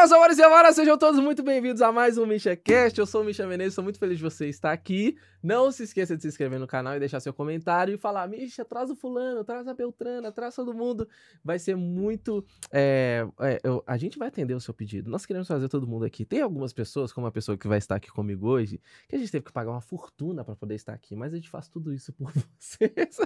meus amores e amaras, sejam todos muito bem-vindos a mais um MishaCast. Eu sou o Misha Menezes, estou muito feliz de você estar aqui. Não se esqueça de se inscrever no canal e deixar seu comentário e falar: Misha, traz o fulano, traz a Beltrana, traz todo mundo. Vai ser muito. É, é, eu, a gente vai atender o seu pedido. Nós queremos fazer todo mundo aqui. Tem algumas pessoas, como a pessoa que vai estar aqui comigo hoje, que a gente teve que pagar uma fortuna para poder estar aqui, mas a gente faz tudo isso por vocês.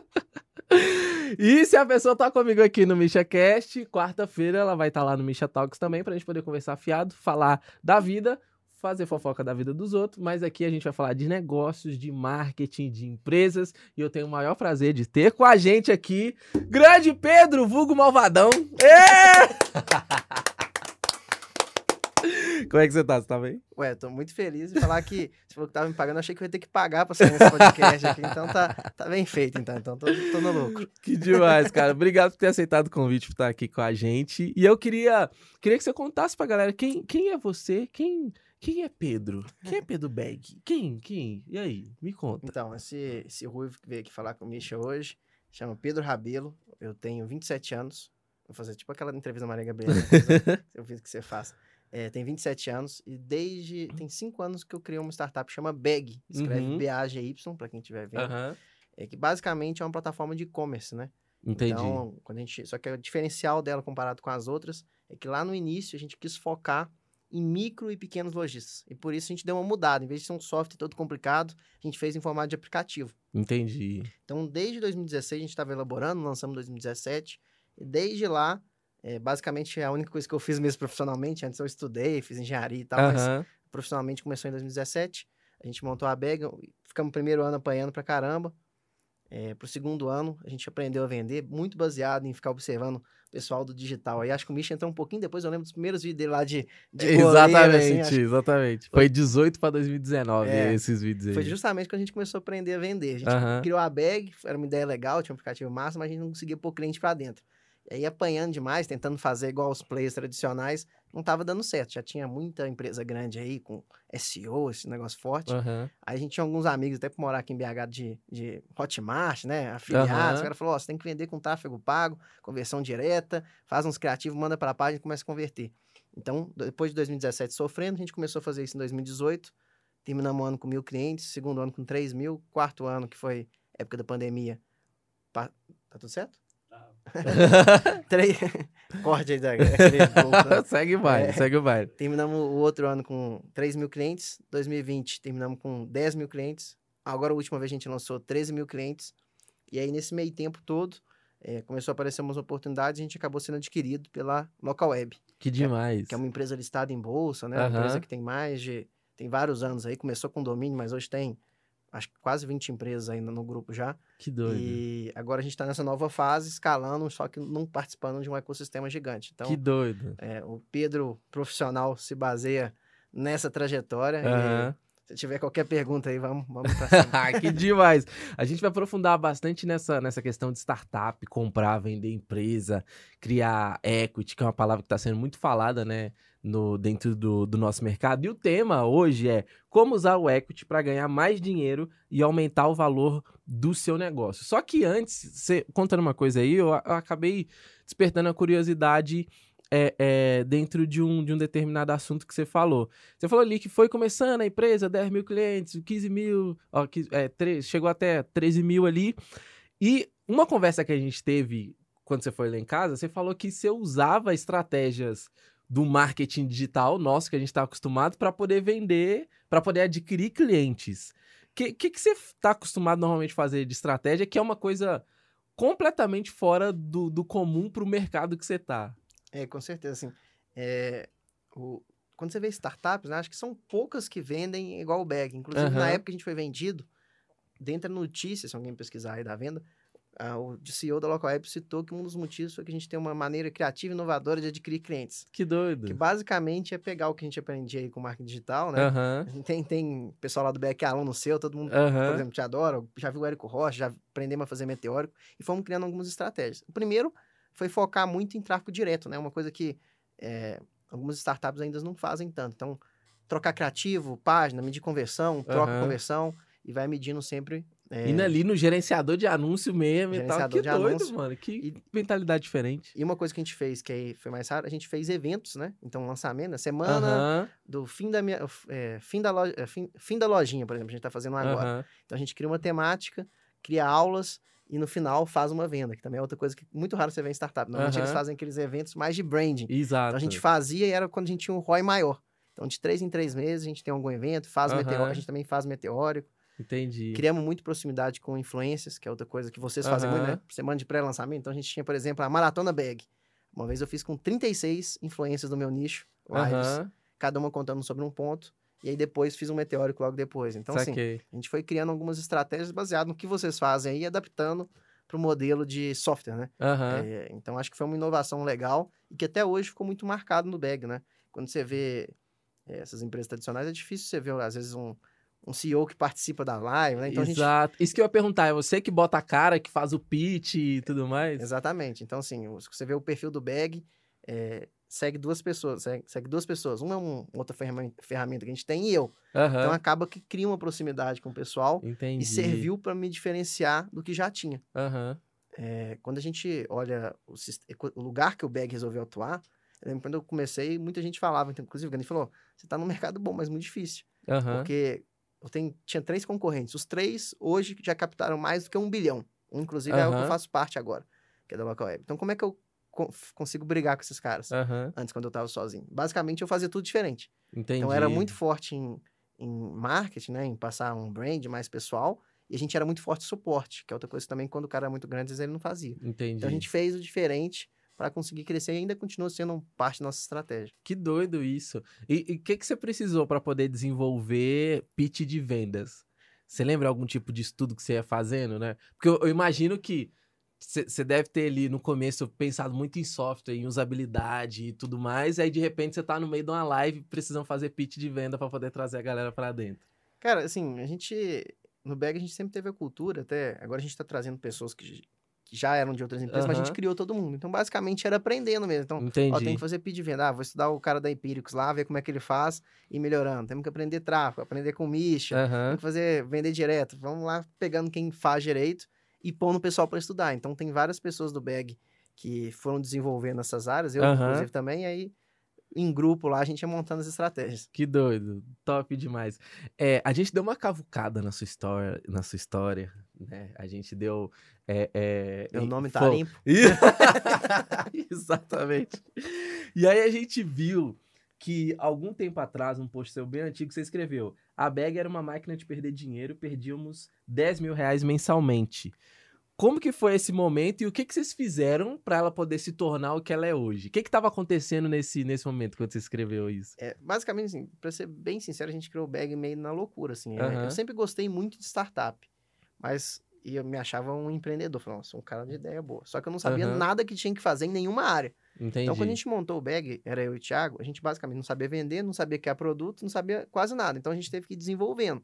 E se a pessoa tá comigo aqui no MishaCast, quarta-feira ela vai estar tá lá no Misha Talks também pra gente poder conversar fiado, falar da vida, fazer fofoca da vida dos outros, mas aqui a gente vai falar de negócios, de marketing, de empresas, e eu tenho o maior prazer de ter com a gente aqui, grande Pedro, vulgo malvadão. É! Como é que você tá? Você tá bem? Ué, tô muito feliz de falar que você falou que tava me pagando, achei que eu ia ter que pagar pra sair nesse podcast aqui, então tá, tá bem feito, então, então tô, tô no lucro. Que demais, cara. Obrigado por ter aceitado o convite, por estar aqui com a gente. E eu queria, queria que você contasse pra galera quem, quem é você, quem... Quem é Pedro? Quem é Pedro Beg? Quem? Quem? E aí? Me conta. Então, esse, esse Ruivo que veio aqui falar com o Misha hoje chama Pedro Rabelo. Eu tenho 27 anos. Vou fazer tipo aquela entrevista da Maria Gabriela. eu fiz que você faz. É, tem 27 anos e desde. Tem 5 anos que eu criei uma startup que chama Bag. Escreve uhum. B-A-G-Y, para quem estiver vendo. Uhum. É que basicamente é uma plataforma de e-commerce, né? Entendi. Então, quando a gente. Só que o diferencial dela comparado com as outras é que lá no início a gente quis focar em micro e pequenos lojistas. E por isso a gente deu uma mudada. Em vez de ser um software todo complicado, a gente fez em formato de aplicativo. Entendi. Então, desde 2016 a gente estava elaborando, lançamos em 2017. E desde lá é, basicamente, a única coisa que eu fiz mesmo profissionalmente. Antes eu estudei, fiz engenharia e tal, uhum. mas profissionalmente começou em 2017. A gente montou a Bega, ficamos primeiro ano apanhando pra caramba. É, pro segundo ano, a gente aprendeu a vender, muito baseado em ficar observando o pessoal do digital. Aí acho que o Misha entrou um pouquinho depois, eu lembro dos primeiros vídeos dele lá de, de Exatamente, assim, exatamente. Foi 18 para 2019 é, esses vídeos aí. Foi justamente quando a gente começou a aprender a vender. A gente uhum. criou a bag, era uma ideia legal, tinha um aplicativo massa, mas a gente não conseguia pôr cliente para dentro. E aí, apanhando demais, tentando fazer igual os players tradicionais, não estava dando certo. Já tinha muita empresa grande aí com SEO, esse negócio forte. Uhum. Aí a gente tinha alguns amigos, até por morar aqui em BH, de, de Hotmart, né? Afiliados. Uhum. O cara falou: Ó, você tem que vender com tráfego pago, conversão direta, faz uns criativos, manda para a página e começa a converter. Então, depois de 2017 sofrendo, a gente começou a fazer isso em 2018. Terminamos o ano com mil clientes, segundo ano com 3 mil, quarto ano, que foi época da pandemia. Tá tudo certo? Três... Corte aí da... segue o baile, é. segue o baile. Terminamos o outro ano com 3 mil clientes. 2020 terminamos com 10 mil clientes. Agora, a última vez, a gente lançou 13 mil clientes. E aí, nesse meio tempo todo, é, começou a aparecer umas oportunidades e a gente acabou sendo adquirido pela Local Web. Que demais. Que é, que é uma empresa listada em bolsa, né? Uma empresa que tem mais de... Tem vários anos aí. Começou com domínio, mas hoje tem acho que quase 20 empresas ainda no grupo já. Que doido. E agora a gente está nessa nova fase, escalando, só que não participando de um ecossistema gigante. Então, que doido. É, o Pedro profissional se baseia nessa trajetória. Uhum. Se tiver qualquer pergunta aí, vamos, vamos pra cima. que demais! A gente vai aprofundar bastante nessa, nessa questão de startup, comprar, vender empresa, criar equity, que é uma palavra que está sendo muito falada, né? No, dentro do, do nosso mercado. E o tema hoje é como usar o equity para ganhar mais dinheiro e aumentar o valor do seu negócio. Só que antes, você, contando uma coisa aí, eu, eu acabei despertando a curiosidade é, é, dentro de um, de um determinado assunto que você falou. Você falou ali que foi começando a empresa, 10 mil clientes, 15 mil, ó, é, 3, chegou até 13 mil ali. E uma conversa que a gente teve quando você foi lá em casa, você falou que você usava estratégias do marketing digital nosso, que a gente está acostumado, para poder vender, para poder adquirir clientes. O que, que, que você está acostumado normalmente a fazer de estratégia, que é uma coisa completamente fora do, do comum para o mercado que você está? É, com certeza, assim. É, o, quando você vê startups, né, acho que são poucas que vendem igual o bag. Inclusive, uhum. na época que a gente foi vendido, dentro da notícia, se alguém pesquisar aí da venda, o CEO da Local Web citou que um dos motivos foi que a gente tem uma maneira criativa e inovadora de adquirir clientes. Que doido. Que basicamente é pegar o que a gente aprendia aí com marketing digital, né? Uhum. Tem, tem pessoal lá do BEC, aluno seu, todo mundo, uhum. por exemplo, te adora. Já viu o Érico Rocha, já aprendemos a fazer meteórico. E fomos criando algumas estratégias. O primeiro foi focar muito em tráfego direto, né? Uma coisa que é, algumas startups ainda não fazem tanto. Então, trocar criativo, página, medir conversão, troca uhum. conversão e vai medindo sempre É... Indo ali no gerenciador de anúncio mesmo e tal. Que de doido, anúncio. mano. Que e... mentalidade diferente. E uma coisa que a gente fez, que aí foi mais raro, a gente fez eventos, né? Então, lançamento, na semana do fim da minha. É, fim, da loja, é, fim, fim da lojinha, por exemplo, a gente tá fazendo agora. Então a gente cria uma temática, cria aulas e no final faz uma venda, que também é outra coisa que muito raro você vê em startup. Normalmente eles fazem aqueles eventos mais de branding. Exato. Então a gente fazia e era quando a gente tinha um ROI maior. Então, de três em três meses, a gente tem algum evento, faz uhum. meteórico, a gente também faz meteórico. Entendi. Criamos muito proximidade com influências, que é outra coisa que vocês uhum. fazem muito, né? Semana de pré-lançamento. Então, a gente tinha, por exemplo, a Maratona Bag. Uma vez eu fiz com 36 influências do meu nicho, lives, uhum. cada uma contando sobre um ponto. E aí depois fiz um meteórico logo depois. Então, Saquei. assim, a gente foi criando algumas estratégias baseadas no que vocês fazem aí, adaptando para o modelo de software, né? Uhum. É, então, acho que foi uma inovação legal e que até hoje ficou muito marcado no Bag, né? Quando você vê é, essas empresas tradicionais, é difícil você ver, às vezes, um, um CEO que participa da live, né? Então, Exato. Gente... Isso que eu ia perguntar, é você que bota a cara, que faz o pitch e tudo mais? Exatamente. Então, assim, você vê o perfil do Bag, é, segue duas pessoas, segue, segue, duas pessoas. Uma é um, outra ferramenta, ferramenta que a gente tem e eu. Uhum. Então, acaba que cria uma proximidade com o pessoal Entendi. e serviu para me diferenciar do que já tinha. Uhum. É, quando a gente olha o, o lugar que o Bag resolveu atuar, eu lembro quando eu comecei, muita gente falava, então, inclusive o falou, você está no mercado bom, mas muito difícil. Uhum. Porque eu tenho, tinha três concorrentes. Os três hoje já captaram mais do que um bilhão. Um, inclusive, é o que eu faço parte agora, que é da Local Web. Então, como é que eu consigo brigar com esses caras? Uhum. Antes, quando eu estava sozinho. Basicamente, eu fazia tudo diferente. Entendi. Então, eu era muito forte em, em marketing, né? Em passar um brand mais pessoal. E a gente era muito forte em suporte, que é outra coisa também, quando o cara é muito grande, às vezes ele não fazia. Entendi. Então, a gente fez o diferente para conseguir crescer e ainda continua sendo parte da nossa estratégia. Que doido isso. E o que, que você precisou para poder desenvolver pitch de vendas? Você lembra algum tipo de estudo que você ia fazendo, né? Porque eu, eu imagino que você deve ter ali no começo pensado muito em software, em usabilidade e tudo mais, e aí de repente você tá no meio de uma live precisando fazer pitch de venda para poder trazer a galera para dentro. Cara, assim, a gente no Bag a gente sempre teve a cultura, até agora a gente está trazendo pessoas que que já eram de outras empresas, uhum. mas a gente criou todo mundo. Então, basicamente, era aprendendo mesmo. Então, Entendi. ó, tem que fazer pedir venda. Ah, vou estudar o cara da Empíricos lá, ver como é que ele faz e melhorando. Temos que aprender tráfego, aprender com Misha, uhum. tem que fazer, vender direto. Vamos lá pegando quem faz direito e pondo o pessoal para estudar. Então, tem várias pessoas do BAG que foram desenvolvendo essas áreas, eu, uhum. inclusive, também, aí em grupo lá, a gente ia montando as estratégias. Que doido, top demais. É, a gente deu uma cavucada na sua história, na sua história, né? A gente deu. É, é, Meu nome tá limpo. Exatamente. E aí a gente viu que algum tempo atrás, um post seu bem antigo, você escreveu: a bag era uma máquina de perder dinheiro, perdíamos 10 mil reais mensalmente. Como que foi esse momento e o que, que vocês fizeram para ela poder se tornar o que ela é hoje? O que estava acontecendo nesse, nesse momento quando você escreveu isso? É, basicamente, assim, para ser bem sincero, a gente criou o Bag meio na loucura, assim. Né? Eu sempre gostei muito de startup, mas eu me achava um empreendedor. Falei, nossa, um cara de ideia boa. Só que eu não sabia uhum. nada que tinha que fazer em nenhuma área. Entendi. Então, quando a gente montou o Bag, era eu e o Thiago, a gente basicamente não sabia vender, não sabia criar produto, não sabia quase nada. Então, a gente teve que ir desenvolvendo.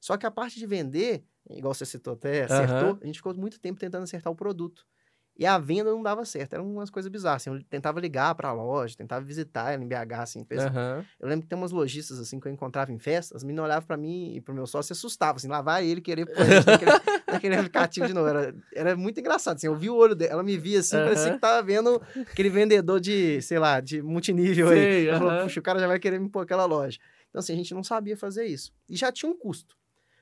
Só que a parte de vender, igual você citou até, acertou, uhum. a gente ficou muito tempo tentando acertar o produto. E a venda não dava certo, eram umas coisas bizarras. Assim, eu tentava ligar para a loja, tentava visitar ela em BH, assim. Uhum. Eu lembro que tem umas lojistas, assim, que eu encontrava em festas, as meninas olhavam para mim e pro meu sócio e assustavam, assim, lá vai ele querer pôr naquele, naquele aplicativo de novo. Era, era muito engraçado, assim, eu vi o olho dela, ela me via assim, uhum. parecia que tava vendo aquele vendedor de, sei lá, de multinível Sei, aí. Ela falou, puxa, o cara já vai querer me pôr aquela loja. Então, assim, a gente não sabia fazer isso. E já tinha um custo.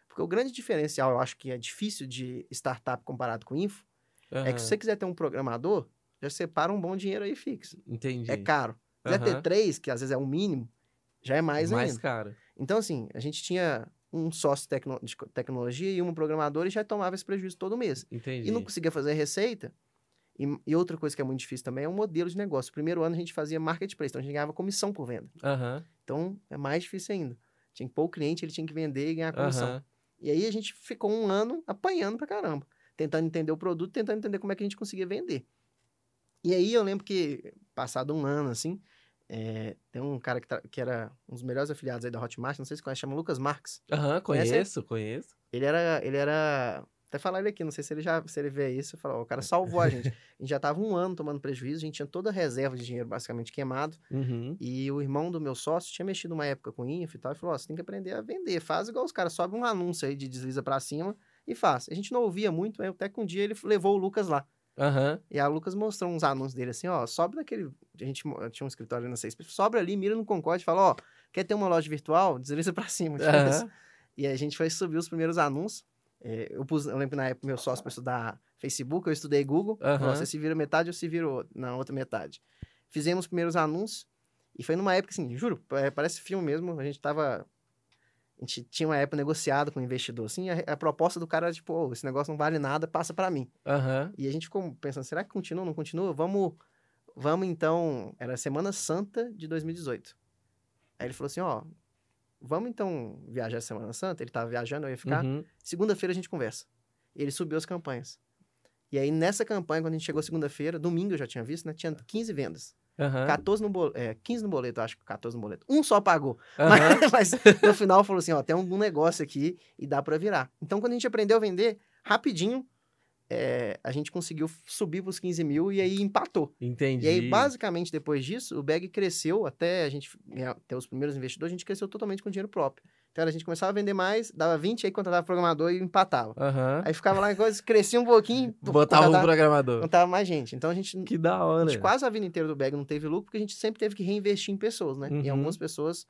Porque o grande diferencial, eu acho que é difícil de startup comparado com info, uhum. é que se você quiser ter um programador, já separa um bom dinheiro aí fixo. Entendi. É caro. Se quiser uhum. ter três, que às vezes é o mínimo, já é mais, mais ainda. caro. Então, assim, a gente tinha um sócio tecno de tecnologia e um programador e já tomava esse prejuízo todo mês. Entendi. E não conseguia fazer receita. E, e, outra coisa que é muito difícil também é o modelo de negócio. primeiro ano a gente fazia marketplace, então a gente ganhava comissão por venda. Uhum. Então é mais difícil ainda. Tinha que pôr o cliente, ele tinha que vender e ganhar comissão. Uhum. E aí a gente ficou um ano apanhando pra caramba, tentando entender o produto, tentando entender como é que a gente conseguia vender. E aí eu lembro que, passado um ano, assim, é, tem um cara que, que, era um dos melhores afiliados aí da Hotmart, não sei se conhece, chama Lucas Marques. Aham, uhum, conheço, conheço. Ele era, ele era até falar ele aqui, não sei se ele já se ele vê isso, falou, o cara salvou a gente. A gente já tava um ano tomando prejuízo, a gente tinha toda a reserva de dinheiro basicamente queimado. Uhum. E o irmão do meu sócio tinha mexido uma época com info e tal, e falou: oh, você tem que aprender a vender, faz igual os caras, sobe um anúncio aí de desliza para cima e faz. A gente não ouvia muito, até que um dia ele levou o Lucas lá. Uhum. E a Lucas mostrou uns anúncios dele assim, ó, sobe naquele. A gente tinha um escritório ali na seis, sobe ali, mira no Concorde e fala, ó, quer ter uma loja virtual? Desliza pra cima. Uhum. E a gente foi subir os primeiros anúncios. É, eu, pus, eu lembro na época meu sócio para estudar Facebook, eu estudei Google. Uhum. Você se vira metade, eu se viro na outra metade. Fizemos os primeiros anúncios. E foi numa época, assim, juro, parece filme mesmo. A gente tava a gente tinha uma época negociado com o investidor, assim, a, a proposta do cara era tipo, oh, esse negócio não vale nada, passa para mim. Uhum. E a gente ficou pensando, será que continua, não continua? Vamos, vamos então, era Semana Santa de 2018. Aí ele falou assim, ó, oh, vamos então viajar Semana Santa? Ele tava viajando, eu ia ficar. Uhum. Segunda-feira a gente conversa. Ele subiu as campanhas. E aí, nessa campanha, quando a gente chegou segunda-feira, domingo eu já tinha visto, né? Tinha 15 vendas. Uhum. 14 no boleto, é, 15 no boleto, acho que 14 no boleto. Um só pagou. Uhum. Mas, mas, no final falou assim, ó, tem algum negócio aqui e dá para virar. Então, quando a gente aprendeu a vender, rapidinho, é, a gente conseguiu subir para os 15 mil e aí empatou. Entendi. E aí, basicamente, depois disso, o BEG cresceu até a gente ter os primeiros investidores, a gente cresceu totalmente com dinheiro próprio. Então a gente começava a vender mais, dava 20, aí contratava programador e empatava. Uhum. Aí ficava lá, coisa, crescia um pouquinho. Botava um programador. Não tava mais gente. Então a gente. Que da hora. A gente quase a vida inteira do Bag não teve lucro, porque a gente sempre teve que reinvestir em pessoas, né? Uhum. E algumas pessoas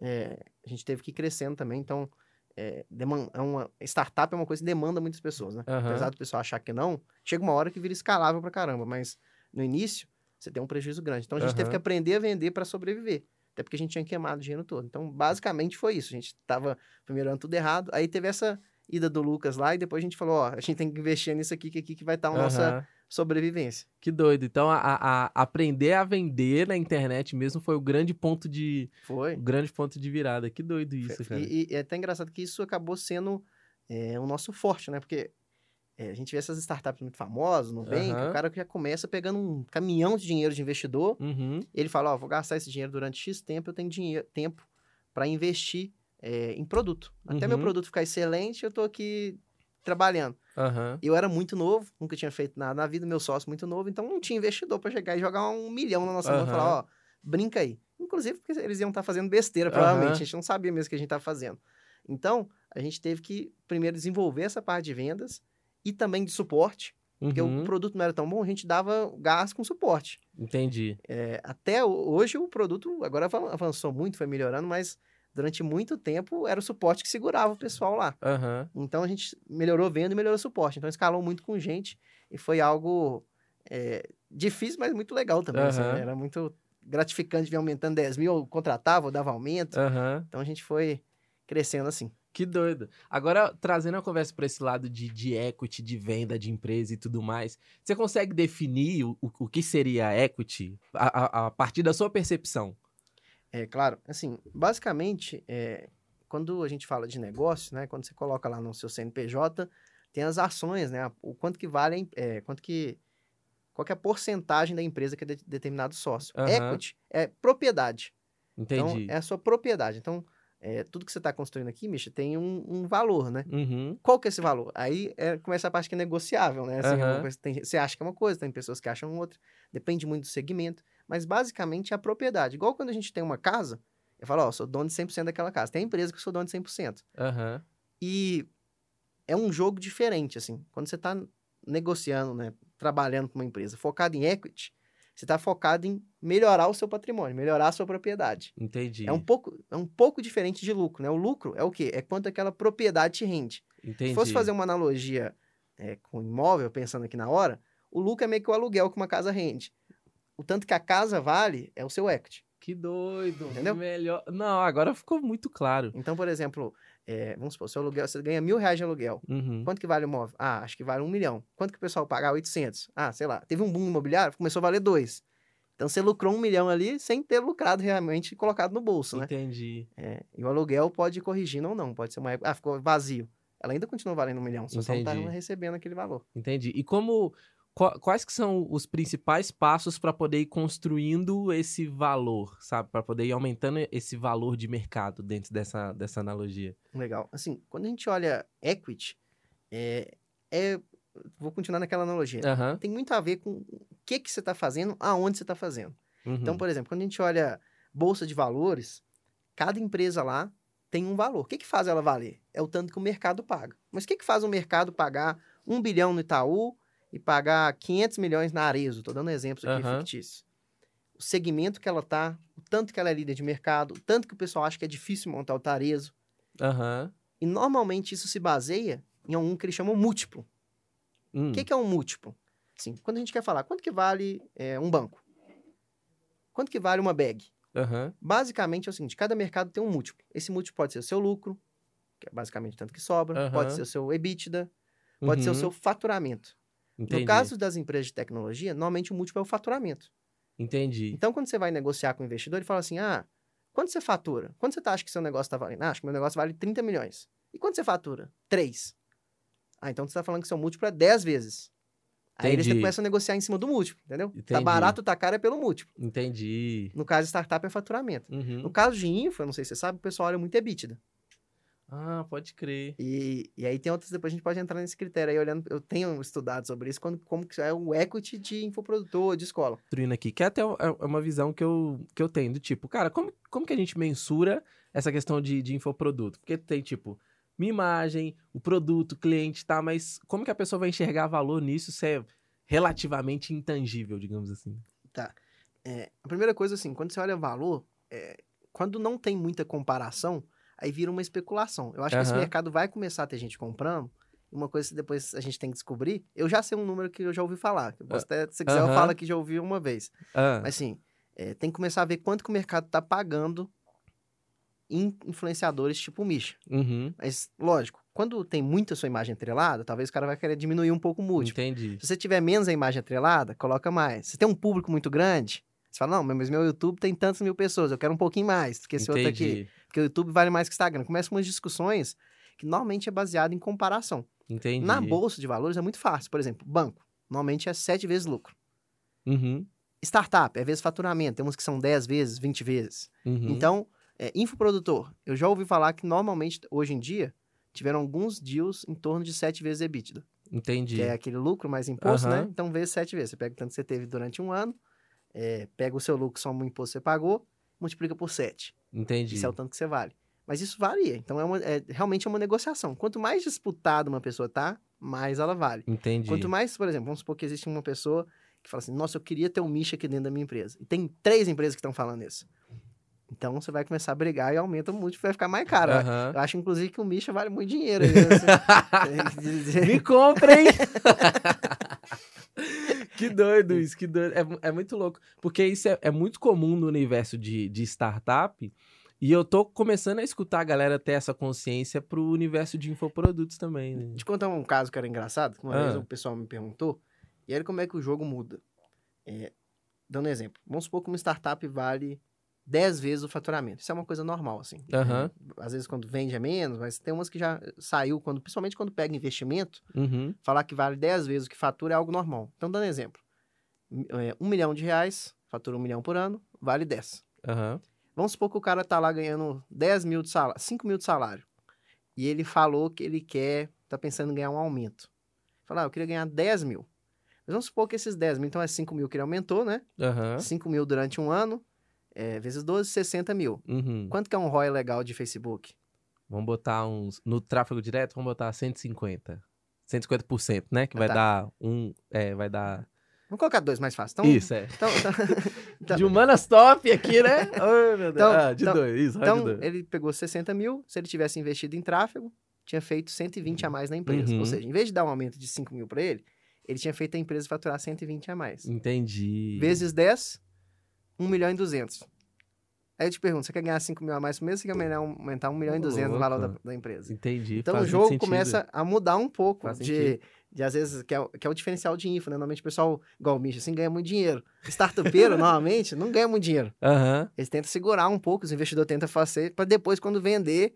é, a gente teve que ir crescendo também. Então, é, demanda, é uma, startup é uma coisa que demanda muitas pessoas, né? Uhum. Apesar do pessoal achar que não, chega uma hora que vira escalável pra caramba. Mas no início, você tem um prejuízo grande. Então a gente teve que aprender a vender para sobreviver. Até porque a gente tinha queimado o dinheiro todo. Então, basicamente foi isso. A gente estava primeiro ano tudo errado. Aí teve essa ida do Lucas lá e depois a gente falou, ó, a gente tem que investir nisso aqui, que aqui que vai estar a nossa uhum. sobrevivência. Que doido. Então, a, a, aprender a vender na internet mesmo foi o grande ponto de... Foi. O grande ponto de virada. Que doido isso, foi, cara. E, e, é até engraçado que isso acabou sendo é, o nosso forte, né? Porque é, a gente vê essas startups muito famosas, no bem, uhum. o cara que já começa pegando um caminhão de dinheiro de investidor, uhum. ele fala, ó, oh, vou gastar esse dinheiro durante X tempo, eu tenho dinheiro, tempo para investir é, em produto. Até meu uhum. produto ficar excelente, eu tô aqui trabalhando. Eu era muito novo, nunca tinha feito nada na vida, meu sócio muito novo, então não tinha investidor para chegar e jogar um milhão na nossa mão e falar, ó, brinca aí. Inclusive porque eles iam estar tá fazando besteira, provavelmente, a gente não sabia mesmo o que a gente estava fazendo. Então, a gente teve que primeiro desenvolver essa parte de vendas, e também de suporte. Uhum. Porque o uhum. produto não era tão bom, a gente dava gás com suporte. Entendi. É, até hoje o produto agora avançou muito, foi melhorando, mas durante muito tempo era o suporte que segurava o pessoal lá. Uhum. Então a gente melhorou venda e melhorou suporte. Então escalou muito com gente e foi algo é, difícil, mas muito legal também. Uhum. Assim, né? Era muito gratificante ver aumentando 10 mil, contratava, dava aumento. Então a gente foi crescendo assim. Que doido. Agora, trazendo a conversa para esse lado de, de equity, de venda de empresa e tudo mais, você consegue definir o, o que seria equity a, a, a partir da sua percepção? É, claro. Assim, basicamente, é, quando a gente fala de negócio, né, quando você coloca lá no seu CNPJ, tem as ações, né, o quanto que vale, é, quanto que, qual que é a porcentagem da empresa que é de, determinado sócio. Uhum. Equity é propriedade. Entendi. Então, é a sua propriedade. Então, é, tudo que você está construindo aqui, Misha, tem um, um valor, né? Uhum. Qual que é esse valor? Aí é, começa a parte que é negociável, né? Assim, uhum. é tem, você acha que é uma coisa, tem pessoas que acham outra, depende muito do segmento, mas basicamente é a propriedade. Igual quando a gente tem uma casa, eu falo, ó, oh, sou dono de 100% daquela casa. Tem empresa que eu sou dono de 100%. Uhum. E é um jogo diferente, assim. Quando você está negociando, né, trabalhando com uma empresa focada em equity, você está focado em melhorar o seu patrimônio, melhorar a sua propriedade. Entendi. É um pouco, é um pouco diferente de lucro, né? O lucro é o quê? É quanto aquela propriedade te rende. Entendi. Se fosse fazer uma analogia é, com imóvel, pensando aqui na hora, o lucro é meio que o aluguel que uma casa rende. O tanto que a casa vale é o seu equity. Que doido. Entendeu? Melhor. Não, agora ficou muito claro. Então, por exemplo, é, vamos supor, seu aluguel, você ganha mil reais de aluguel. Uhum. Quanto que vale o imóvel? Ah, acho que vale um milhão. Quanto que o pessoal paga? 800. Ah, sei lá. Teve um boom imobiliário, começou a valer dois. Então você lucrou um milhão ali sem ter lucrado realmente colocado no bolso, né? Entendi. É, e o aluguel pode ir corrigindo ou não. Pode ser uma época. Ah, ficou vazio. Ela ainda continua valendo um milhão, só Entendi. não tá recebendo aquele valor. Entendi. E como. Quais que são os principais passos para poder ir construindo esse valor, sabe? Para poder ir aumentando esse valor de mercado dentro dessa, dessa analogia. Legal. Assim, quando a gente olha equity, é, é vou continuar naquela analogia. Uhum. Tem muito a ver com o que, que você está fazendo, aonde você está fazendo. Uhum. Então, por exemplo, quando a gente olha bolsa de valores, cada empresa lá tem um valor. O que, que faz ela valer? É o tanto que o mercado paga. Mas o que, que faz o mercado pagar um bilhão no Itaú e pagar 500 milhões na Arezo? Estou dando exemplos aqui uhum. fictícios. O segmento que ela tá, o tanto que ela é líder de mercado, o tanto que o pessoal acha que é difícil montar o Tarezo. Uhum. E normalmente isso se baseia em algum que eles chamam múltiplo. Hum. O que, que, é um múltiplo? Assim, quando a gente quer falar, quanto que vale é, um banco? Quanto que vale uma bag? Uhum. Basicamente é o seguinte, cada mercado tem um múltiplo. Esse múltiplo pode ser o seu lucro, que é basicamente tanto que sobra, uhum. pode ser o seu EBITDA, pode ser o uhum. seu faturamento. Entendi. No caso das empresas de tecnologia, normalmente o múltiplo é o faturamento. Entendi. Então, quando você vai negociar com o investidor, ele fala assim, ah, quanto você fatura? Quanto você tá, acha que seu negócio está valendo? Ah, acho que meu negócio vale 30 milhões. E quanto você fatura? 3. Ah, então você está falando que seu múltiplo é 10 vezes. Aí eles começam a negociar em cima do múltiplo, entendeu? Tá Entendi. Tá barato, tá caro, é pelo múltiplo. Entendi. No caso de startup é faturamento. Uhum. No caso de infra, não sei se você sabe, o pessoal olha muito EBITDA. Ah, pode crer. E, e aí tem outros, depois a gente pode entrar nesse critério aí, olhando, eu tenho estudado sobre isso, quando, como que é o equity de infoprodutor, de escola. Trina aqui, que é até é uma visão que eu, que eu tenho, do tipo, cara, como, como que a gente mensura essa questão de, de infoproduto? Porque tem, tipo, minha imagem, o produto, o cliente, tá, mas como que a pessoa vai enxergar valor nisso se é relativamente intangível, digamos assim? Tá. É, a primeira coisa, assim, quando você olha valor, é, quando não tem muita comparação, aí vira uma especulação. Eu acho uhum. que esse mercado vai começar a ter gente comprando. Uma coisa que depois a gente tem que descobrir. Eu já sei um número que eu já ouvi falar. Eu posso até, se quiser, uhum. eu falo que já ouvi uma vez. Uhum. Mas assim, é, tem que começar a ver quanto que o mercado está pagando em influenciadores tipo Misha. Uhum. Mas, lógico, quando tem muita sua imagem atrelada, talvez o cara vai querer diminuir um pouco o múltiplo. Entendi. Se você tiver menos a imagem atrelada, coloca mais. Se tem um público muito grande, você fala, não, mas meu YouTube tem tantas mil pessoas, eu quero um pouquinho mais do que esse Entendi. outro aqui. Porque o YouTube vale mais que o Instagram. Começa umas discussões que normalmente é baseado em comparação. Entendi. Na bolsa de valores é muito fácil. Por exemplo, banco. Normalmente é sete vezes lucro. Uhum. Startup é vezes faturamento. Tem uns que são 10 vezes, 20 vezes. Uhum. Então, é, infoprodutor. Eu já ouvi falar que normalmente, hoje em dia, tiveram alguns deals em torno de sete vezes EBITDA. Entendi. Que é aquele lucro mais imposto, uhum. né? Então, vezes sete vezes. Você pega o tanto que você teve durante um ano, é, pega o seu lucro, soma o imposto que você pagou, multiplica por sete. Entendi. Isso é o tanto que você vale. Mas isso varia. Então, é, uma, é realmente é uma negociação. Quanto mais disputada uma pessoa tá, mais ela vale. Entendi. Quanto mais, por exemplo, vamos supor que existe uma pessoa que fala assim, nossa, eu queria ter um Misha aqui dentro da minha empresa. E tem três empresas que estão falando isso. Então você vai começar a brigar e aumenta muito, vai ficar mais caro. Uhum. Eu acho, inclusive, que o Misha vale muito dinheiro. Assim. Me comprem! que doido isso, que doido. É, é muito louco. Porque isso é, é muito comum no universo de, de startup. E eu tô começando a escutar a galera ter essa consciência pro universo de infoprodutos também, né? Te contar um caso que era engraçado. Uma ah. vez o pessoal me perguntou. E aí como é que o jogo muda. É, dando um exemplo. Vamos supor que uma startup vale 10 vezes o faturamento. Isso é uma coisa normal, assim. Uhum. Às vezes quando vende é menos, mas tem umas que já saiu, quando, principalmente quando pega investimento, uhum. falar que vale 10 vezes o que fatura é algo normal. Então, dando exemplo. É, um milhão de reais, fatura um milhão por ano, vale 10. Uhum. Vamos supor que o cara tá lá ganhando 10 mil de salário, 5 mil de salário. E ele falou que ele quer, tá pensando em ganhar um aumento. Falar, ah, eu queria ganhar 10 mil. Mas vamos supor que esses 10 mil, então é 5 mil que ele aumentou, né? Uhum. 5 mil durante um ano, é, vezes 12, 60 mil. Uhum. Quanto que é um ROI legal de Facebook? Vamos botar uns. No tráfego direto, vamos botar 150. 150%, né? Que vai tá. dar um. É, vai dar. Vamos colocar dois mais fácil. Então, isso, é. Então, então, então... De humanas top aqui, né? Oh, meu Deus. Então, ah, de então, dois, isso. Então, dois. ele pegou 60 mil. Se ele tivesse investido em tráfego, tinha feito 120 a mais na empresa. Uhum. Ou seja, em vez de dar um aumento de 5 mil para ele, ele tinha feito a empresa faturar 120 a mais. Entendi. Vezes 10, 1 milhão e 200. Aí eu te pergunto, você quer ganhar 5 mil a mais por mês, você quer aumentar 1 milhão e 200 no valor da, da, empresa. Entendi. Então o jogo começa a mudar um pouco de, de, às vezes, que é, que é o diferencial de info, né? Normalmente o pessoal, igual o Misha, assim, ganha muito dinheiro. Startupeiro, normalmente, não ganha muito dinheiro. Uhum. Eles tentam segurar um pouco, os investidores tentam fazer, para depois, quando vender,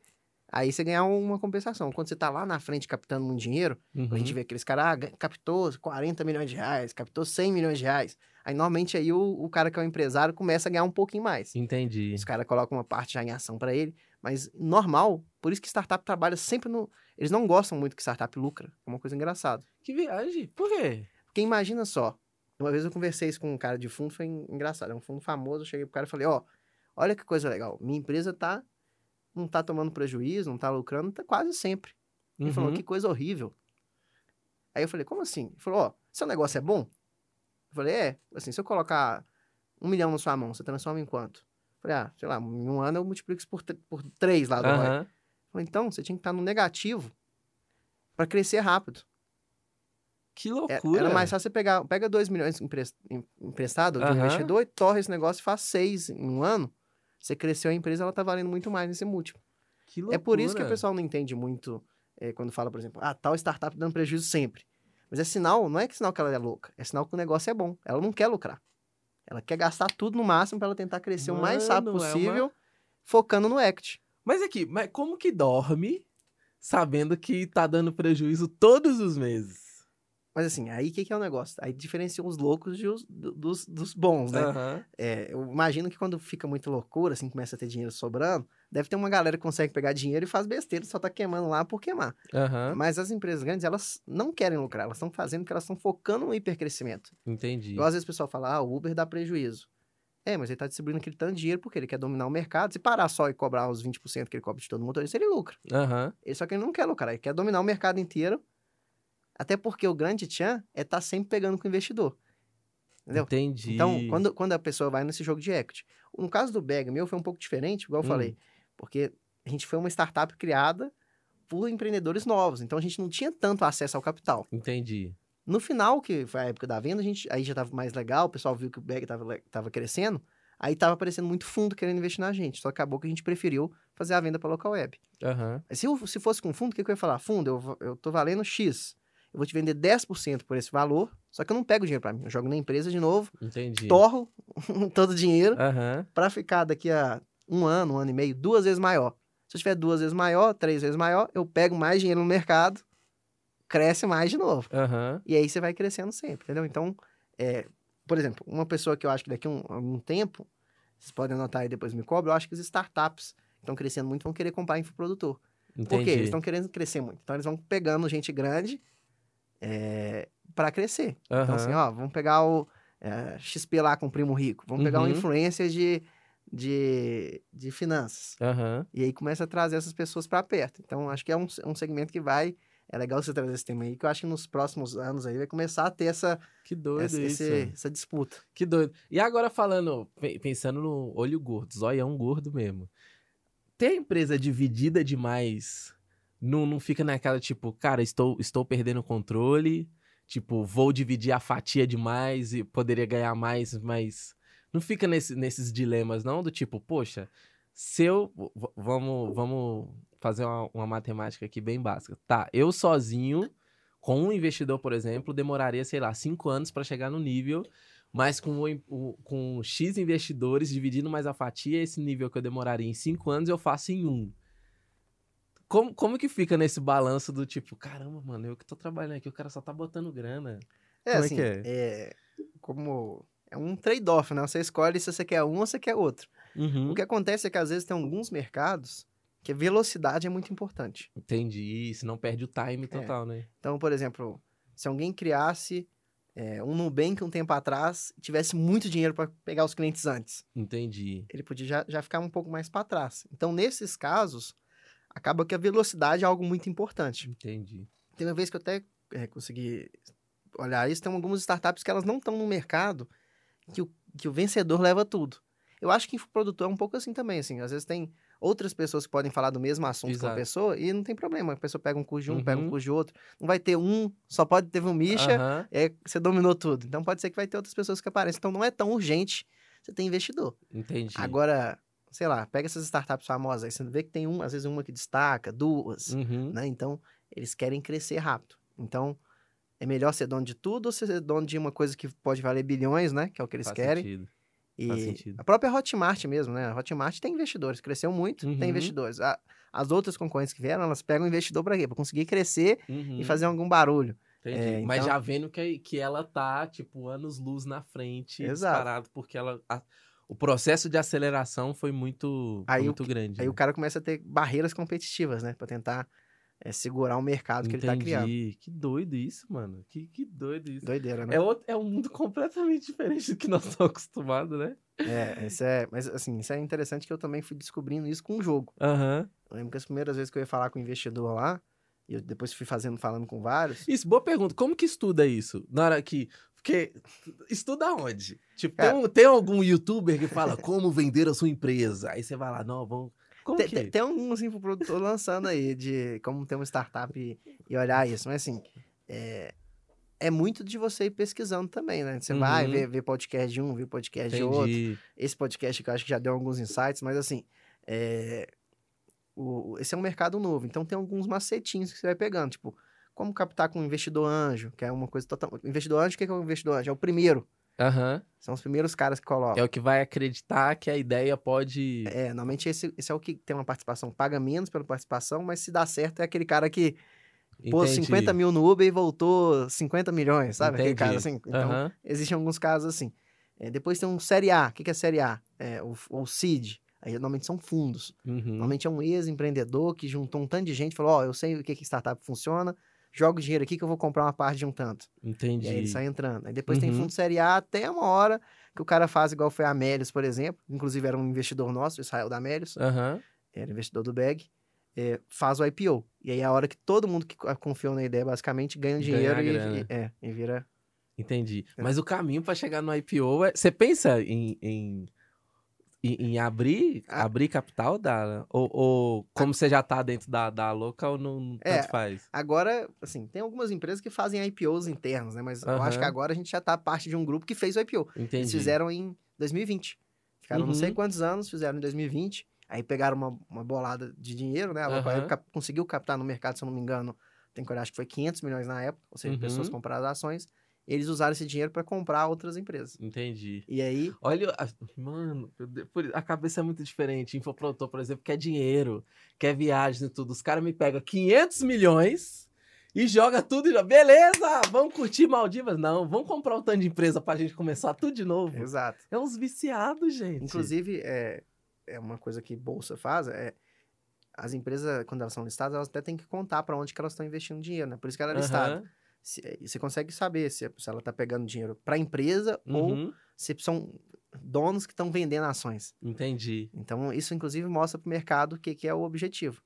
aí você ganhar uma compensação. Quando você tá lá na frente captando muito dinheiro, uhum. a gente vê aqueles caras, ah, captou 40 milhões de reais, captou 100 milhões de reais. Aí, normalmente, aí o, o cara que é o empresário começa a ganhar um pouquinho mais. Entendi. Os caras colocam uma parte já em ação para ele. Mas normal, por isso que startup trabalha sempre no... Eles não gostam muito que startup lucra. É uma coisa engraçada. Que viagem? Por quê? Porque imagina só. Uma vez eu conversei isso com um cara de fundo, foi engraçado. É um fundo famoso. Eu cheguei pro cara e falei, ó, oh, olha que coisa legal. Minha empresa tá... Não tá tomando prejuízo, não tá lucrando, tá quase sempre. Ele falou, uhum. que coisa horrível. Aí eu falei, como assim? Ele falou, ó, oh, seu negócio é bom? Eu falei, é. Assim, se eu colocar um milhão na sua mão, você transforma em quanto? Eu falei, ah, sei lá, em um ano eu multiplico isso por, por três lá do uhum. Falei, então, você tinha que estar no negativo para crescer rápido. Que loucura. Era mais fácil você pegar, pega 2 milhões emprestado de um investidor e torre esse negócio e faz 6 em um ano. Você cresceu a empresa, ela tá valendo muito mais nesse múltiplo. Que loucura. É por isso que o pessoal não entende muito é, quando fala, por exemplo, ah, tal startup dando prejuízo sempre. Mas é sinal, não é que sinal que ela é louca, é sinal que o negócio é bom. Ela não quer lucrar. Ela quer gastar tudo no máximo para ela tentar crescer Mano, o mais rápido possível, é uma... focando no equity. Mas aqui, mas como que dorme sabendo que tá dando prejuízo todos os meses? Mas assim, aí o que, que, é o negócio? Aí diferencia os loucos os, dos, dos bons, né? Uhum. É, eu imagino que quando fica muito loucura, assim, começa a ter dinheiro sobrando, deve ter uma galera que consegue pegar dinheiro e faz besteira, só tá queimando lá por queimar. Uhum. Mas as empresas grandes, elas não querem lucrar, elas estão fazendo porque elas estão focando no hipercrescimento. Entendi. Igual às vezes o pessoal fala, ah, o Uber dá prejuízo. É, mas ele tá distribuindo aquele tanto de dinheiro porque ele quer dominar o mercado. Se parar só e cobrar os 20% que ele cobra de todo motorista, ele lucra. Uhum. Ele, só que ele não quer lucrar, ele quer dominar o mercado inteiro até porque o grande tchan é estar tá sempre pegando com o investidor. Entendeu? Entendi. Então, quando, quando a pessoa vai nesse jogo de equity. No caso do Bag, meu foi um pouco diferente, igual eu hum. falei. Porque a gente foi uma startup criada por empreendedores novos. Então, a gente não tinha tanto acesso ao capital. Entendi. No final, que foi a época da venda, a gente, aí já estava mais legal, o pessoal viu que o Bag estava tava crescendo. Aí estava aparecendo muito fundo querendo investir na gente. Só acabou que a gente preferiu fazer a venda para local web. Uhum. Se, se fosse com fundo, o que, que eu ia falar? Fundo, eu, eu tô valendo X eu vou te vender 10% por esse valor, só que eu não pego o dinheiro para mim. Eu jogo na empresa de novo, Entendi. torro todo o dinheiro uhum. para ficar daqui a um ano, um ano e meio, duas vezes maior. Se eu tiver duas vezes maior, três vezes maior, eu pego mais dinheiro no mercado, cresce mais de novo. Uhum. E aí você vai crescendo sempre, entendeu? Então, é, por exemplo, uma pessoa que eu acho que daqui a um, algum tempo, vocês podem anotar aí depois me cobra, eu acho que as startups estão crescendo muito vão querer comprar infoprodutor. Entendi. Por quê? Eles estão querendo crescer muito. Então, eles vão pegando gente grande é, eh, para crescer. Uhum. Então, assim, ó, vamos pegar o é, eh, XP lá com o Primo Rico, vamos uhum. pegar uma influência de, de, de finanças. Uhum. E aí começa a trazer essas pessoas para perto. Então, acho que é um, um segmento que vai. É legal você trazer esse tema aí, que eu acho que nos próximos anos aí vai começar a ter essa. Que doido essa. Esse, essa disputa. Que doido. E agora falando, pensando no olho gordo, zoião gordo mesmo. Ter a empresa dividida demais não, não fica naquela, tipo, cara, estou, estou perdendo o controle, tipo, vou dividir a fatia demais e poderia ganhar mais, mas não fica nesse, nesses dilemas, não? Do tipo, poxa, se eu. Vamos, vamos fazer uma, uma matemática aqui bem básica. Tá, eu sozinho, com um investidor, por exemplo, demoraria, sei lá, cinco anos para chegar no nível. Mas com, o, com X investidores, dividindo mais a fatia, esse nível que eu demoraria em cinco anos, eu faço em um. Como, como que fica nesse balanço do tipo, caramba, mano, eu que tô trabalhando aqui, o cara só tá botando grana. É, como assim, é, que é? é como é um trade-off, né? Você escolhe se você quer um ou você quer outro. Uhum. O que acontece é que às vezes tem alguns mercados que a velocidade é muito importante. Entendi, senão perde o time é. total, é. né? Então, por exemplo, se alguém criasse é, um Nubank um tempo atrás e tivesse muito dinheiro para pegar os clientes antes. Entendi. Ele podia já, já ficar um pouco mais para trás. Então, nesses casos, acaba que a velocidade é algo muito importante. Entendi. Tem uma vez que eu até é, consegui olhar isso, tem algumas startups que elas não estão no mercado que o, que o vencedor leva tudo. Eu acho que produtor é um pouco assim também, assim, às vezes tem outras pessoas que podem falar do mesmo assunto Exato. com a pessoa e não tem problema, a pessoa pega um curso de um, uhum. pega um uhum. curso de outro, não vai ter um, só pode ter um Misha, uhum. é, você dominou tudo. Então pode ser que vai ter outras pessoas que aparecem, então não é tão urgente você ter investidor. Entendi. Agora, sei lá, pega essas startups famosas, aí você vê que tem um, às vezes uma que destaca, duas, uhum. né? Então, eles querem crescer rápido. Então, é melhor ser dono de tudo ou ser dono de uma coisa que pode valer bilhões, né? Que é o que eles Faz querem. Sentido. E Faz sentido. a própria Hotmart mesmo, né? A Hotmart tem investidores, cresceu muito, uhum. tem investidores. A, as outras concorrentes que vieram, elas pegam investidor para quê? Para conseguir crescer uhum. e fazer algum barulho. É, Mas então... já vendo que, que ela tá, tipo, anos luz na frente, Exato. disparado, porque ela. A o processo de aceleração foi muito, aí foi muito o, grande. Aí né? o cara começa a ter barreiras competitivas, né? Pra tentar é, segurar o mercado Entendi. que ele tá criando. Que doido isso, mano. Que, que doido isso. Doideira, né? É, outro, é um mundo completamente diferente do que nós estamos acostumados, né? É, isso é. Mas assim, isso é interessante que eu também fui descobrindo isso com o jogo. Uhum. Eu lembro que as primeiras vezes que eu ia falar com o investidor lá, E eu depois fui fazendo, falando com vários. Isso, boa pergunta. Como que estuda isso? Na hora que. Porque. Estuda onde? Tipo, tem, um, tem algum youtuber que fala como vender a sua empresa? Aí você vai lá, não, vamos. Como tem, que... É? tem, tem alguns infoprodutor lançando aí de como ter uma startup e, e olhar isso. Mas assim, é, é muito de você ir pesquisando também, né? Você uhum. vai ver, ver podcast de um, ver podcast Entendi. de outro. Esse podcast que eu acho que já deu alguns insights, mas assim, é, o, esse é um mercado novo, então tem alguns macetinhos que você vai pegando, tipo, como captar com um investidor anjo, que é uma coisa total... Investidor anjo, o que é o investidor anjo? É o primeiro. Uhum. São os primeiros caras que colocam. É o que vai acreditar que a ideia pode. É, normalmente esse, esse é o que tem uma participação, paga menos pela participação, mas se dá certo é aquele cara que pôs 50 mil no Uber e voltou 50 milhões, sabe? Entendi. Aquele cara assim. Então, uhum. existem alguns casos assim. É, depois tem um Série A. O que, é Série A? É, o, o CID. Aí normalmente são fundos. Uhum. Normalmente é um ex-empreendedor que juntou um tanto de gente e falou: Ó, oh, eu sei o que, que startup funciona, jogo dinheiro aqui que eu vou comprar uma parte de um tanto. Entendi. E aí ele sai entrando. Aí depois uhum. tem fundo Série A até uma hora que o cara faz igual foi a Amélios, por exemplo. Inclusive era um investidor nosso, Israel da Amélios. Uhum. Era investidor do BEG. É, faz o IPO. E aí é a hora que todo mundo que confiou na ideia basicamente ganha dinheiro e, e, é, e vira. Entendi. É. Mas o caminho para chegar no IPO é. Você pensa em, em em, em abrir, ah. abrir capital da ou, ou como ah. você já está dentro da, da local não é, tanto faz? Agora, assim, tem algumas empresas que fazem IPOs internos, né? Mas eu acho que agora a gente já está parte de um grupo que fez o IPO. Entendi. Eles fizeram em 2020. Ficaram uhum. não sei uhum. quantos anos, fizeram em 2020. Aí pegaram uma, uma bolada de dinheiro, né? A local uhum. conseguiu captar no mercado, se eu não me engano, tem que olhar, acho que foi 500 milhões na época, ou seja, uhum. pessoas compraram ações eles usaram esse dinheiro para comprar outras empresas. Entendi. E aí. Olha, mano, a cabeça é muito diferente. Infoprodutor, por exemplo, quer dinheiro, quer viagens e tudo. Os caras me pegam 500 milhões e joga tudo e já. Beleza, vamos curtir Maldivas? Não, vamos comprar um tanto de empresa pra gente começar tudo de novo. Exato. É uns viciados, gente. Inclusive, é, é uma coisa que Bolsa faz, é. As empresas, quando elas são listadas, elas até têm que contar para onde que elas estão investindo dinheiro, né? Por isso que ela é listada. Uhum. Se, eh, você consegue saber se, se ela está pegando dinheiro para a empresa uhum. ou se são donos que estão vendendo ações. Entendi. Então, isso inclusive mostra para o mercado o que, que é o objetivo.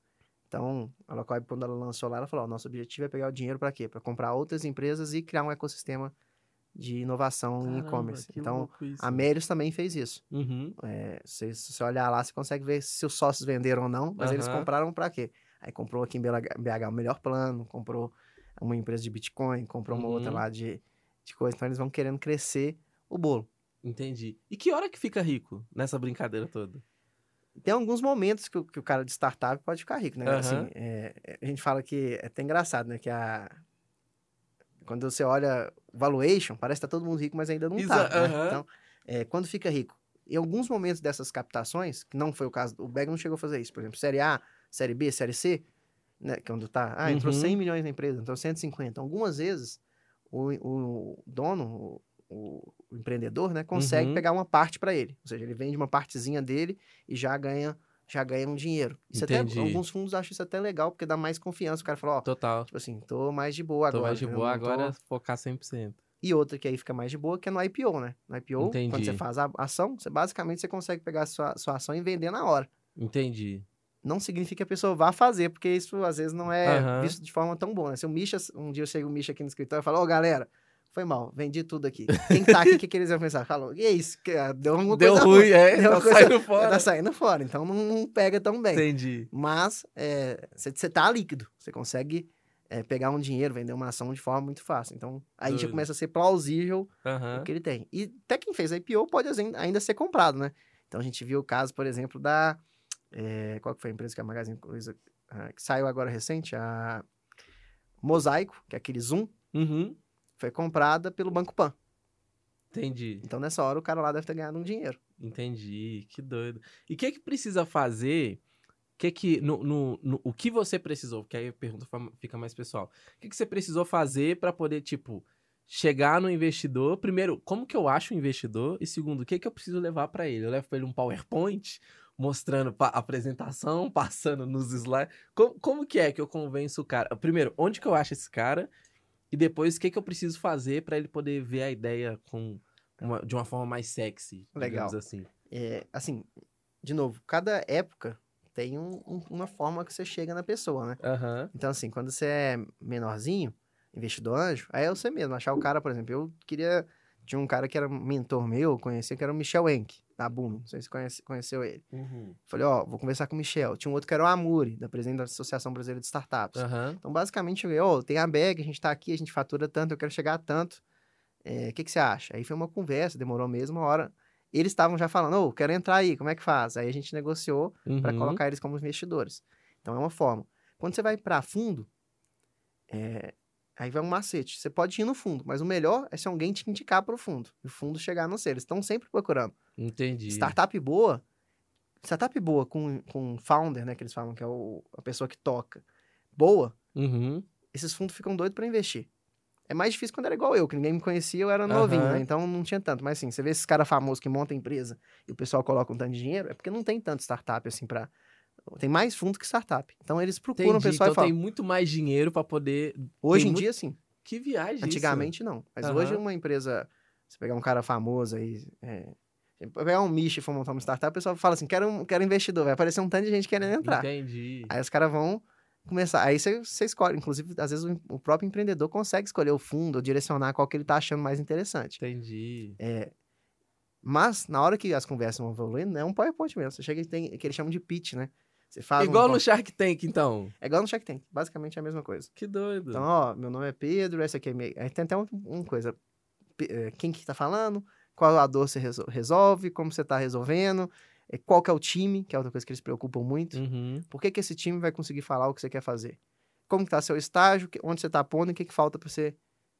Então, a Locoib, quando ela lançou lá, ela falou: nosso objetivo é pegar o dinheiro para quê? Para comprar outras empresas e criar um ecossistema de inovação Caramba, em e-commerce. Então, a Melios também fez isso. Uhum. É, se, se, você olhar lá, você consegue ver se os sócios venderam ou não, mas uhum. eles compraram para quê? Aí comprou aqui em BH o melhor plano, comprou uma empresa de Bitcoin, comprou uma uhum. outra lá de, de coisa. Então eles vão querendo crescer o bolo. Entendi. E que hora que fica rico nessa brincadeira toda? Tem alguns momentos que o, que o cara de startup pode ficar rico, né? Uhum. Assim, é, a gente fala que é até engraçado, né? Que a... Quando você olha valuation, parece que tá todo mundo rico, mas ainda não Exa tá. Né? Então, é, quando fica rico, em alguns momentos dessas captações, que não foi o caso, o Bag não chegou a fazer isso, por exemplo, série A, série B, série C, né, quando tá, ah, entrou uhum. 100 milhões na empresa, entrou 150. Algumas vezes, o, o dono, o, o empreendedor, né, consegue uhum. pegar uma parte para ele. Ou seja, ele vende uma partezinha dele e já ganha já ganha um dinheiro. Isso Entendi. até, alguns fundos acham isso até legal, porque dá mais confiança. O cara fala, ó, Total. tipo assim, tô mais de boa tô agora. Tô mais de boa agora, tô... focar 100%. E outra que aí fica mais de boa, que é no IPO, né? No IPO, Entendi. quando você faz a ação, você basicamente você consegue pegar a sua, sua ação e vender na hora. Entendi não significa que a pessoa vá fazer, porque isso às vezes não é uhum. visto de forma tão boa, né? Se o Misha, um dia eu chego o Misha aqui no escritório e falo, ô oh, galera, foi mal, vendi tudo aqui. Quem tá aqui, o que, que eles iam pensar? Falou, e é isso? Ah, deu uma Deu coisa ruim, é, deu tá coisa, saindo fora. Tá saindo fora, então não, não pega tão bem. Entendi. Mas você é, tá líquido, você consegue é, pegar um dinheiro, vender uma ação de forma muito fácil. Então, aí Doido. já começa a ser plausível uhum. o que ele tem. E até quem fez a IPO pode ainda ser comprado, né? Então, a gente viu o caso, por exemplo, da é, qual que foi a empresa que a Magazine Luiza uh, que saiu agora recente? A Mosaico, que é aquele Zoom, uhum. foi comprada pelo Banco Pan. Entendi. Então, nessa hora, o cara lá deve ter ganhado um dinheiro. Entendi, que doido. E o que que precisa fazer? Que que, no, no, no, o que você precisou? Porque aí a pergunta fica mais pessoal. O que, que você precisou fazer para poder, tipo, chegar no investidor? Primeiro, como que eu acho o investidor? E segundo, o que que eu preciso levar para ele? Eu levo para ele um PowerPoint? Mostrando a apresentação, passando nos slides. Como, como que é que eu convenço o cara? Primeiro, onde que eu acho esse cara? E depois, o que, que eu preciso fazer para ele poder ver a ideia com uma, de uma forma mais sexy? Legal. assim. É, assim, de novo, cada época tem um, um, uma forma que você chega na pessoa, né? Uhum. Então, assim, quando você é menorzinho, investidor anjo, aí é você mesmo. Achar o cara, por exemplo, eu queria. Tinha um cara que era mentor meu, conhecia, que era o Michel Enck, da Boom. Não sei se conhece, conheceu ele. Uhum. Falei, ó, vou conversar com o Michel. Tinha um outro que era o Amuri, da presidente da Associação Brasileira de Startups. Uhum. Então, basicamente, eu falei, ó, tem a bag, a gente tá aqui, a gente fatura tanto, eu quero chegar a tanto. O é, que, que você acha? Aí foi uma conversa, demorou mesmo uma hora. Eles estavam já falando, ô, oh, quero entrar aí, como é que faz? Aí a gente negociou uhum. para colocar eles como investidores. Então, é uma forma. Quando você vai para fundo, é, Aí vai um macete. Você pode ir no fundo, mas o melhor é se alguém te indicar para o fundo. E o fundo chegar no ser. Eles estão sempre procurando. Entendi. Startup boa. Startup boa com, com founder, né? Que eles falam que é o, a pessoa que toca. Boa. Uhum. Esses fundos ficam doidos para investir. É mais difícil quando era igual eu, que ninguém me conhecia, eu era novinho, uhum. né? Então não tinha tanto. Mas assim, você vê esses caras famosos que montam empresa e o pessoal coloca um tanto de dinheiro, é porque não tem tanto startup assim para tem mais fundo que startup. Então eles procuram Entendi. o pessoal então e falam. tem muito mais dinheiro para poder. Hoje tem em muito... dia, sim. Que viagem. Antigamente, isso. não. Mas Uhum. hoje uma empresa. Você pegar um cara famoso aí. É, pegar um nicho e for montar uma startup, o pessoal fala assim: quero, um, quero investidor. Vai aparecer um tanto de gente querendo entrar. Entendi. Aí os caras vão começar. Aí você, você escolhe. Inclusive, às vezes o, o, próprio empreendedor consegue escolher o fundo, ou direcionar qual que ele tá achando mais interessante. Entendi. É, mas, na hora que as conversas vão evoluindo, é um PowerPoint mesmo. Você chega e tem que eles chamam de pitch, né? Você faz igual um... no Shark Tank, então. É igual no Shark Tank. Basicamente é a mesma coisa. Que doido. Então, ó, meu nome é Pedro, essa aqui é minha... Aí tem até uma um coisa. Quem que tá falando, qual a dor você resolve, como você tá resolvendo, qual que é o time, que é outra coisa que eles preocupam muito. Uhum. Por que, que esse time vai conseguir falar o que você quer fazer? Como que tá seu estágio, onde você tá pondo e o que, que falta para você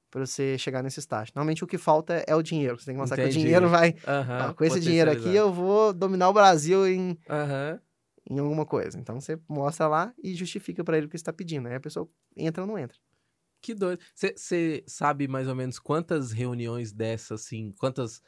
para você chegar nesse estágio. Normalmente o que falta é o dinheiro. Você tem que mostrar Entendi. que o dinheiro vai. Uhum. Ó, com esse dinheiro aqui eu vou dominar o Brasil em, Uhum em alguma coisa. Então você mostra lá e justifica para ele o que está pedindo. Aí a pessoa entra ou não entra. Que doido. Você sabe mais ou menos quantas reuniões dessas, assim, quantas.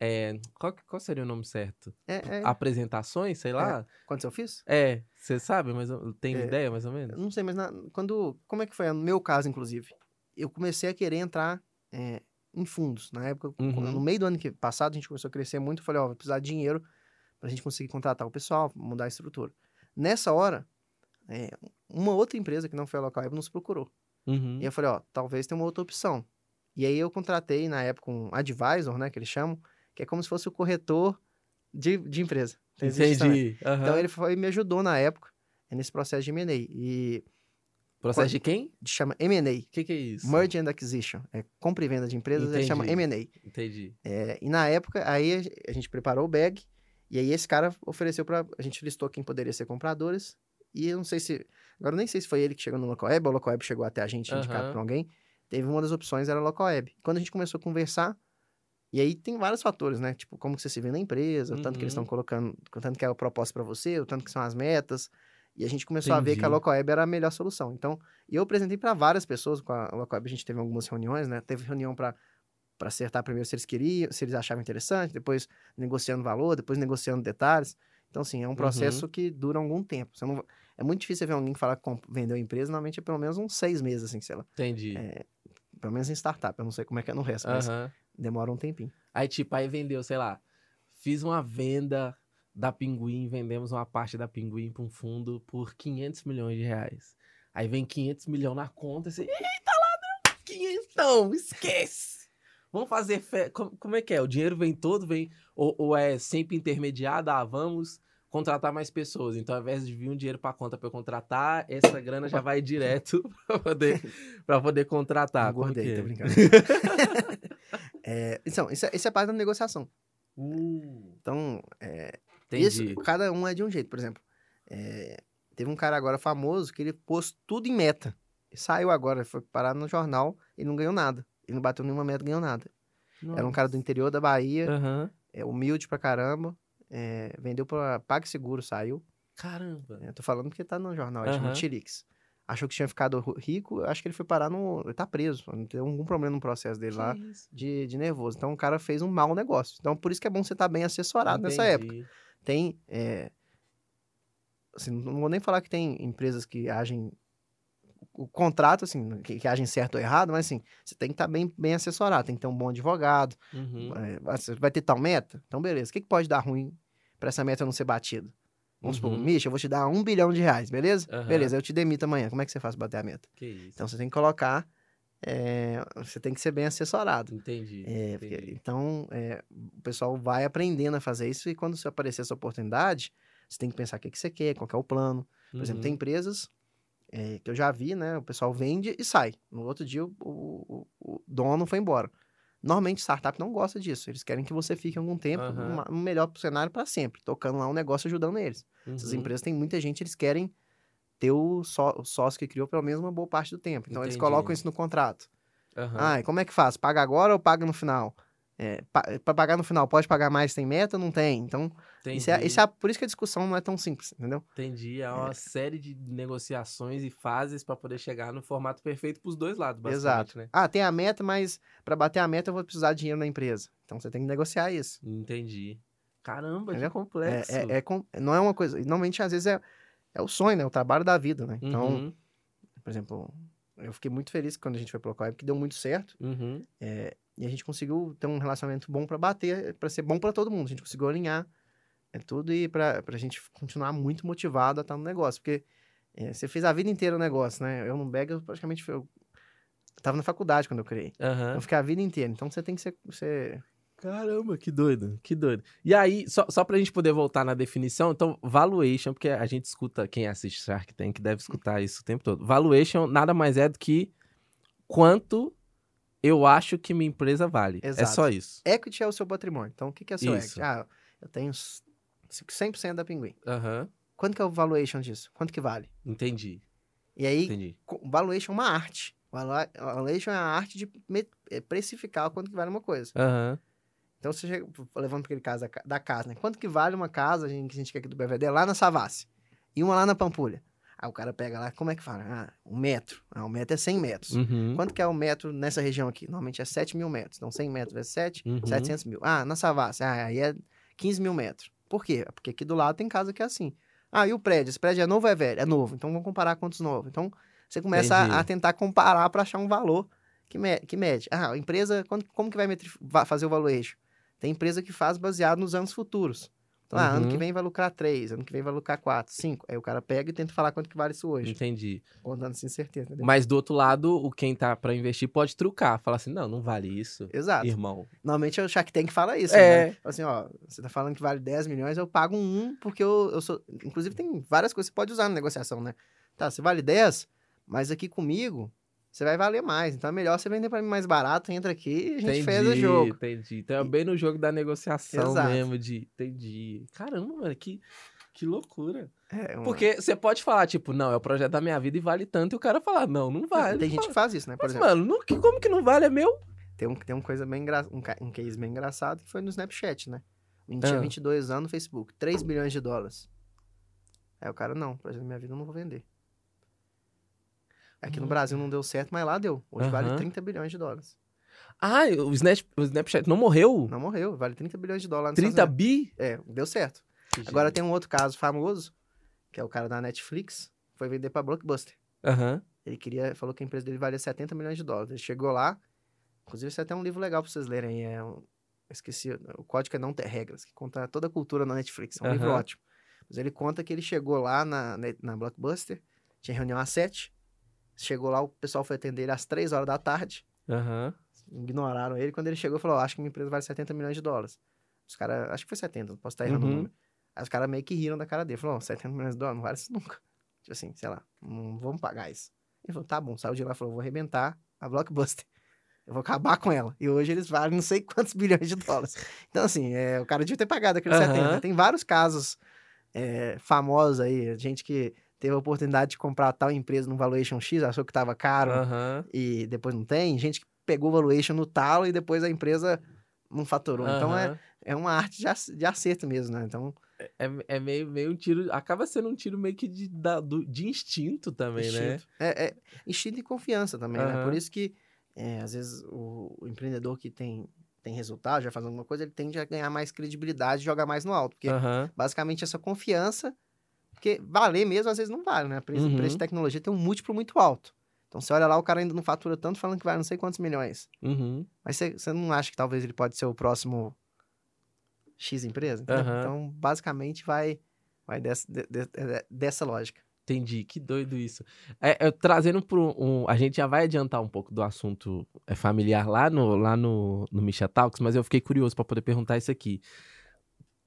É, qual, qual seria o nome certo? É, é... Apresentações, sei lá? É. Quantos eu fiz? É, você sabe, mas tem É. ideia mais ou menos? Não sei, mas na- quando. Como é que foi? No meu caso, inclusive. Eu comecei a querer entrar é, em fundos. Na época, Uhum. no meio do ano que passado, a gente começou a crescer muito. Eu falei, ó, vai precisar de dinheiro pra gente conseguir contratar o pessoal, mudar a estrutura. Nessa hora, é, uma outra empresa que não foi a Local nos procurou. Uhum. E eu falei, ó, talvez tenha uma outra opção. E aí eu contratei, na época, um advisor, né, que eles chamam, que é como se fosse o corretor de, de empresa. Então. Entendi. Aham. Então ele foi me ajudou na época, é nesse processo de M&A. E Processo de quem? chama M&A, O que, que é isso? Merge and Acquisition. É compra e venda de empresas, ele chama. M&A. Entendi. É, e na época, aí a gente preparou o bag, e aí esse cara ofereceu para A gente listou quem poderia ser compradores, e eu não sei se... Agora nem sei se foi ele que chegou no Local Web, ou o Local Web chegou até a gente indicado Aham. por alguém. Teve uma das opções, era Local Web. Quando a gente começou a conversar, e aí tem vários fatores, né? Tipo, como você se vê na empresa, o tanto que eles Uhum. estão colocando, o tanto que é a proposta para você, o tanto que são as metas. E a gente começou a ver que a Entendi. Local Web era a melhor solução. Então, e eu apresentei para várias pessoas com a Local Web, a gente teve algumas reuniões, né? Teve reunião para para acertar primeiro se eles queriam, se eles achavam interessante, depois negociando valor, depois negociando detalhes. Então, assim, é um processo que dura algum tempo. Você não, é muito difícil você ver alguém que fala que vendeu a empresa, normalmente é pelo menos uns seis meses, assim, sei lá. Entendi. É, Pelo menos em startup, eu não sei como é que é no resto, mas Aham. demora um tempinho. Aí, tipo, aí vendeu, sei lá, fiz uma venda da Pinguim, vendemos uma parte da Pinguim para um fundo por 500 milhões de reais. Aí vem 500 milhões na conta e você, eita ladrão, 500, esquece. Vamos fazer fé. Como, como é que é? O dinheiro vem todo, vem. Ou, ou é sempre intermediado? Ah, vamos contratar mais pessoas. Então, ao invés de vir um dinheiro para conta para eu contratar, essa grana já vai direto para poder, pra poder contratar. Engordei, que tô é? brincando. É, então, isso é, isso é parte da negociação. Hum, Então, é, isso, cada um é de um jeito. Por exemplo, é, teve um cara agora famoso que ele pôs tudo em meta. Saiu agora, foi parar no jornal e não ganhou nada. Ele não bateu nenhuma meta, ganhou nada. Era um cara do interior da Bahia, Aham. é humilde pra caramba, é, vendeu pra PagSeguro, saiu. Caramba. É, tô falando porque tá no jornal, ele chama Aham. Tirix. Achou que tinha ficado rico, acho que ele foi parar no... Ele tá preso, não tem algum problema no processo dele lá Que isso? de, de nervoso. Então o cara fez um mau negócio. Então por isso que é bom você estar bem assessorado nessa época. Entendi. Tem. é, assim, não vou nem falar que tem empresas que agem. O contrato, assim, que, que agem certo ou errado, mas assim, você tem que estar bem, bem assessorado, tem que ter um bom advogado. Uhum. é, você vai ter tal meta? Então, beleza. O que, que pode dar ruim para essa meta não ser batida? Vamos uhum. supor, Misha, eu vou te dar um bilhão de reais, beleza? Uhum. Beleza, eu te demito amanhã. Como é que você faz pra bater a meta? Que isso. Então você tem que colocar. É, você tem que ser bem assessorado. Entendi. É, entendi. Porque, então, é, o pessoal vai aprendendo a fazer isso e quando você aparecer essa oportunidade, você tem que pensar o que, que você quer, qual que é o plano. Por uhum. exemplo, tem empresas é, que eu já vi, né? O pessoal vende e sai. No outro dia, o, o, o dono foi embora. Normalmente, startup não gosta disso. Eles querem que você fique algum tempo uhum. no melhor cenário para sempre, tocando lá um negócio, ajudando eles. Uhum. Essas empresas têm muita gente, eles querem ter o, só, o sócio que criou pelo menos uma boa parte do tempo. Então, Entendi. eles colocam isso no contrato. Uhum. Ah, e como é que faz? Paga agora ou paga no final? É, para pagar no final, pode pagar mais, tem meta? Não tem. Então, isso é, isso é, por isso que a discussão não é tão simples, entendeu? Entendi. É uma é. série de negociações e fases para poder chegar no formato perfeito para os dois lados, Exato. Né? Ah, tem a meta, mas para bater a meta eu vou precisar de dinheiro na empresa. Então, você tem que negociar isso. Entendi. Caramba, entendeu? que complexo. É, é, é, não é uma coisa... Normalmente, às vezes, é, é o sonho, né? O trabalho da vida, né? Então, uhum. por exemplo, eu fiquei muito feliz quando a gente foi pro Coib, que deu muito certo. Uhum. É, e a gente conseguiu ter um relacionamento bom para bater, para ser bom para todo mundo. A gente conseguiu alinhar é tudo e para a gente continuar muito motivado a estar no negócio. Porque é, você fez a vida inteira o negócio, né? Eu no Bega, eu praticamente eu tava na faculdade quando eu criei. Uhum. Eu fiquei a vida inteira. Então você tem que ser, ser Caramba, que doido, que doido. E aí, só, só pra gente poder voltar na definição, então, valuation, porque a gente escuta, quem assiste Shark Tank deve escutar isso o tempo todo. Valuation nada mais é do que quanto eu acho que minha empresa vale. É Exato. É só isso. Equity é o seu patrimônio. Então, o que, que é seu isso. equity? Ah, eu tenho 100% da Pinguim. Uhum. Quanto que é o valuation disso? Quanto que vale? Entendi. E aí, Entendi. valuation é uma arte. Valuation é a arte de é, precificar quanto que vale uma coisa. Uhum. Então, você chega, levando aquele caso da, da, casa, né? Quanto que vale uma casa a gente, que a gente quer aqui do BVD lá na Savassi? E uma lá na Pampulha? Aí o cara pega lá, como é que fala? Ah, um metro. Ah, um metro é 100 metros. Uhum. Quanto que é o um metro nessa região aqui? Normalmente é 7 mil metros. Então, 100 metros vezes 7, uhum. 700 mil. Ah, na Savassi, ah, aí é 15 mil metros. Por quê? Porque aqui do lado tem casa que é assim. Ah, e o prédio? Esse prédio é novo ou é velho? É novo. Então, vamos comparar quantos novos. Então, você começa a, a, tentar comparar para achar um valor que, me, que mede. Ah, a empresa, quando, como que vai fazer o valor eixo? Tem empresa que faz baseado nos anos futuros. Então, uhum. ah, ano que vem vai lucrar 3, ano que vem vai lucrar 4, 5. Aí o cara pega e tenta falar quanto que vale isso hoje. Entendi. Contando sem certeza. Entendeu? Mas do outro lado, o quem tá para investir pode trucar. Falar assim, não, não vale isso. Exato. Irmão. Normalmente é o Shark Tank fala isso. É. Né? Assim, ó, você tá falando que vale 10 milhões, eu pago um porque eu, eu sou... Inclusive tem várias coisas que você pode usar na negociação, né? Tá, você vale 10, mas aqui comigo você vai valer mais. Então é melhor você vender para mim mais barato, entra aqui e a gente entendi, fez o jogo. Entendi. Então é bem no jogo da negociação Exato. mesmo, de entendi. Caramba, mano, que, que loucura. É uma... Porque você pode falar, tipo, não, é o projeto da minha vida e vale tanto, e o cara falar, não, não vale. Tem gente fala, que faz isso, né? Por Mas, exemplo. mano, não, que, como que não vale? É meu? Tem um, tem um coisa bem engra... um, um case bem engraçado que foi no Snapchat, né? A gente ah. tinha 22 anos no Facebook, 3 bilhões de dólares. Aí o cara, não, projeto da minha vida eu não vou vender. Aqui no hum. Brasil não deu certo, mas lá deu. Hoje uhum. vale 30 bilhões de dólares. Ah, o, Snap, o Snapchat não morreu? Não morreu, vale 30 bilhões de dólares. 30 bi? É, deu certo. Que Agora tem um outro caso famoso, que é o cara da Netflix, foi vender pra Blockbuster. Uhum. Ele queria, falou que a empresa dele valia 70 milhões de dólares. Ele chegou lá, inclusive isso é até um livro legal pra vocês lerem, é um, esqueci, o Código é Não Ter Regras, que conta toda a cultura na Netflix, é um uhum. livro ótimo. Mas ele conta que ele chegou lá na, na Blockbuster, tinha reunião às 7, Chegou lá, o pessoal foi atender ele às 3 horas da tarde. Uhum. Ignoraram ele. Quando ele chegou, falou: Acho que minha empresa vale 70 milhões de dólares. Os caras, acho que foi 70, posso estar errando uhum. o número. Aí os caras meio que riram da cara dele. Falou: 70 milhões de dólares, não vale isso nunca. Tipo assim, sei lá, não vamos pagar isso. Ele falou: Tá bom, saiu de lá e falou: Vou arrebentar a Blockbuster. Eu vou acabar com ela. E hoje eles valem não sei quantos bilhões de dólares. Então, assim, é, o cara devia ter pagado aqueles uhum. 70. Tem vários casos é, famosos aí, gente que teve a oportunidade de comprar tal empresa no valuation X, achou que estava caro uhum. e depois não tem. Gente que pegou valuation no talo e depois a empresa não faturou. Uhum. Então é, é uma arte de acerto mesmo, né? Então. É, é, é meio, meio um tiro. Acaba sendo um tiro meio que de, da, do, de instinto também, né? instinto. né? É, é, instinto e confiança também, uhum. né? Por isso que, é, às vezes, o, o, empreendedor que tem, tem resultado, já faz alguma coisa, ele tende a ganhar mais credibilidade, jogar mais no alto. Porque, basicamente, essa confiança porque valer mesmo, às vezes, não vale, né? O preço, uhum. preço de tecnologia tem um múltiplo muito alto. Então, você olha lá, o cara ainda não fatura tanto, falando que vale não sei quantos milhões. Uhum. Mas você, você não acha que talvez ele pode ser o próximo X empresa? Uhum. Então, basicamente, vai, vai dessa, de, de, dessa lógica. Entendi, que doido isso. É, é, trazendo para um. A gente já vai adiantar um pouco do assunto é, familiar lá no, lá no, no Misha Talks, mas eu fiquei curioso para poder perguntar isso aqui.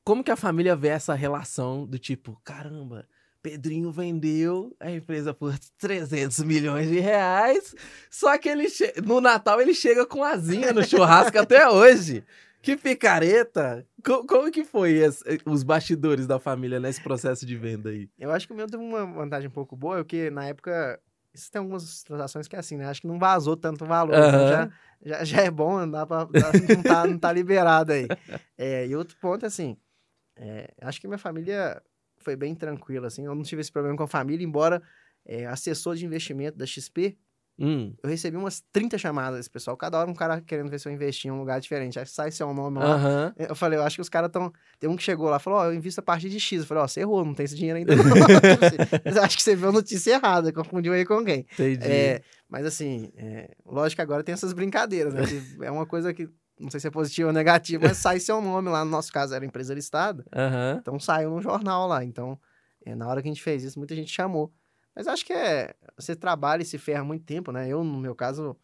Como que a família vê essa relação do tipo, caramba, Pedrinho vendeu a empresa por 300 milhões de reais, só que ele no Natal ele chega com asinha no churrasco até hoje. Que picareta! Como, como que foi esse, os bastidores da família nesse processo de venda aí? Eu acho que o meu teve uma vantagem um pouco boa, porque na época. Isso tem algumas transações que é assim, né? Acho que não vazou tanto valor. Uhum. Né? Já, já, já, é bom, não, dá pra, não, tá, não tá liberado aí. É, e outro ponto, assim, é, acho que minha família foi bem tranquila, assim. Eu não tive esse problema com a família, embora é, assessor de investimento da XP Hum. Eu recebi umas 30 chamadas desse pessoal, cada hora um cara querendo ver se eu investi em um lugar diferente. Aí sai seu nome lá. Uhum. Eu falei, eu acho que os caras estão. Tem um que chegou lá falou: Ó, oh, eu invisto a partir de X. Eu falei: Ó, oh, você errou, não tem esse dinheiro ainda. Acho que você viu a notícia errada, confundiu aí com alguém. Entendi. É, mas assim, é, lógico que agora tem essas brincadeiras, né? é uma coisa que não sei se é positivo ou negativo, mas sai seu nome lá. No nosso caso, era empresa listada. Uhum. Então saiu no jornal lá. Então, é, na hora que a gente fez isso, muita gente chamou. Mas acho que é. Você trabalha e se ferra muito tempo, né? Eu, no meu caso,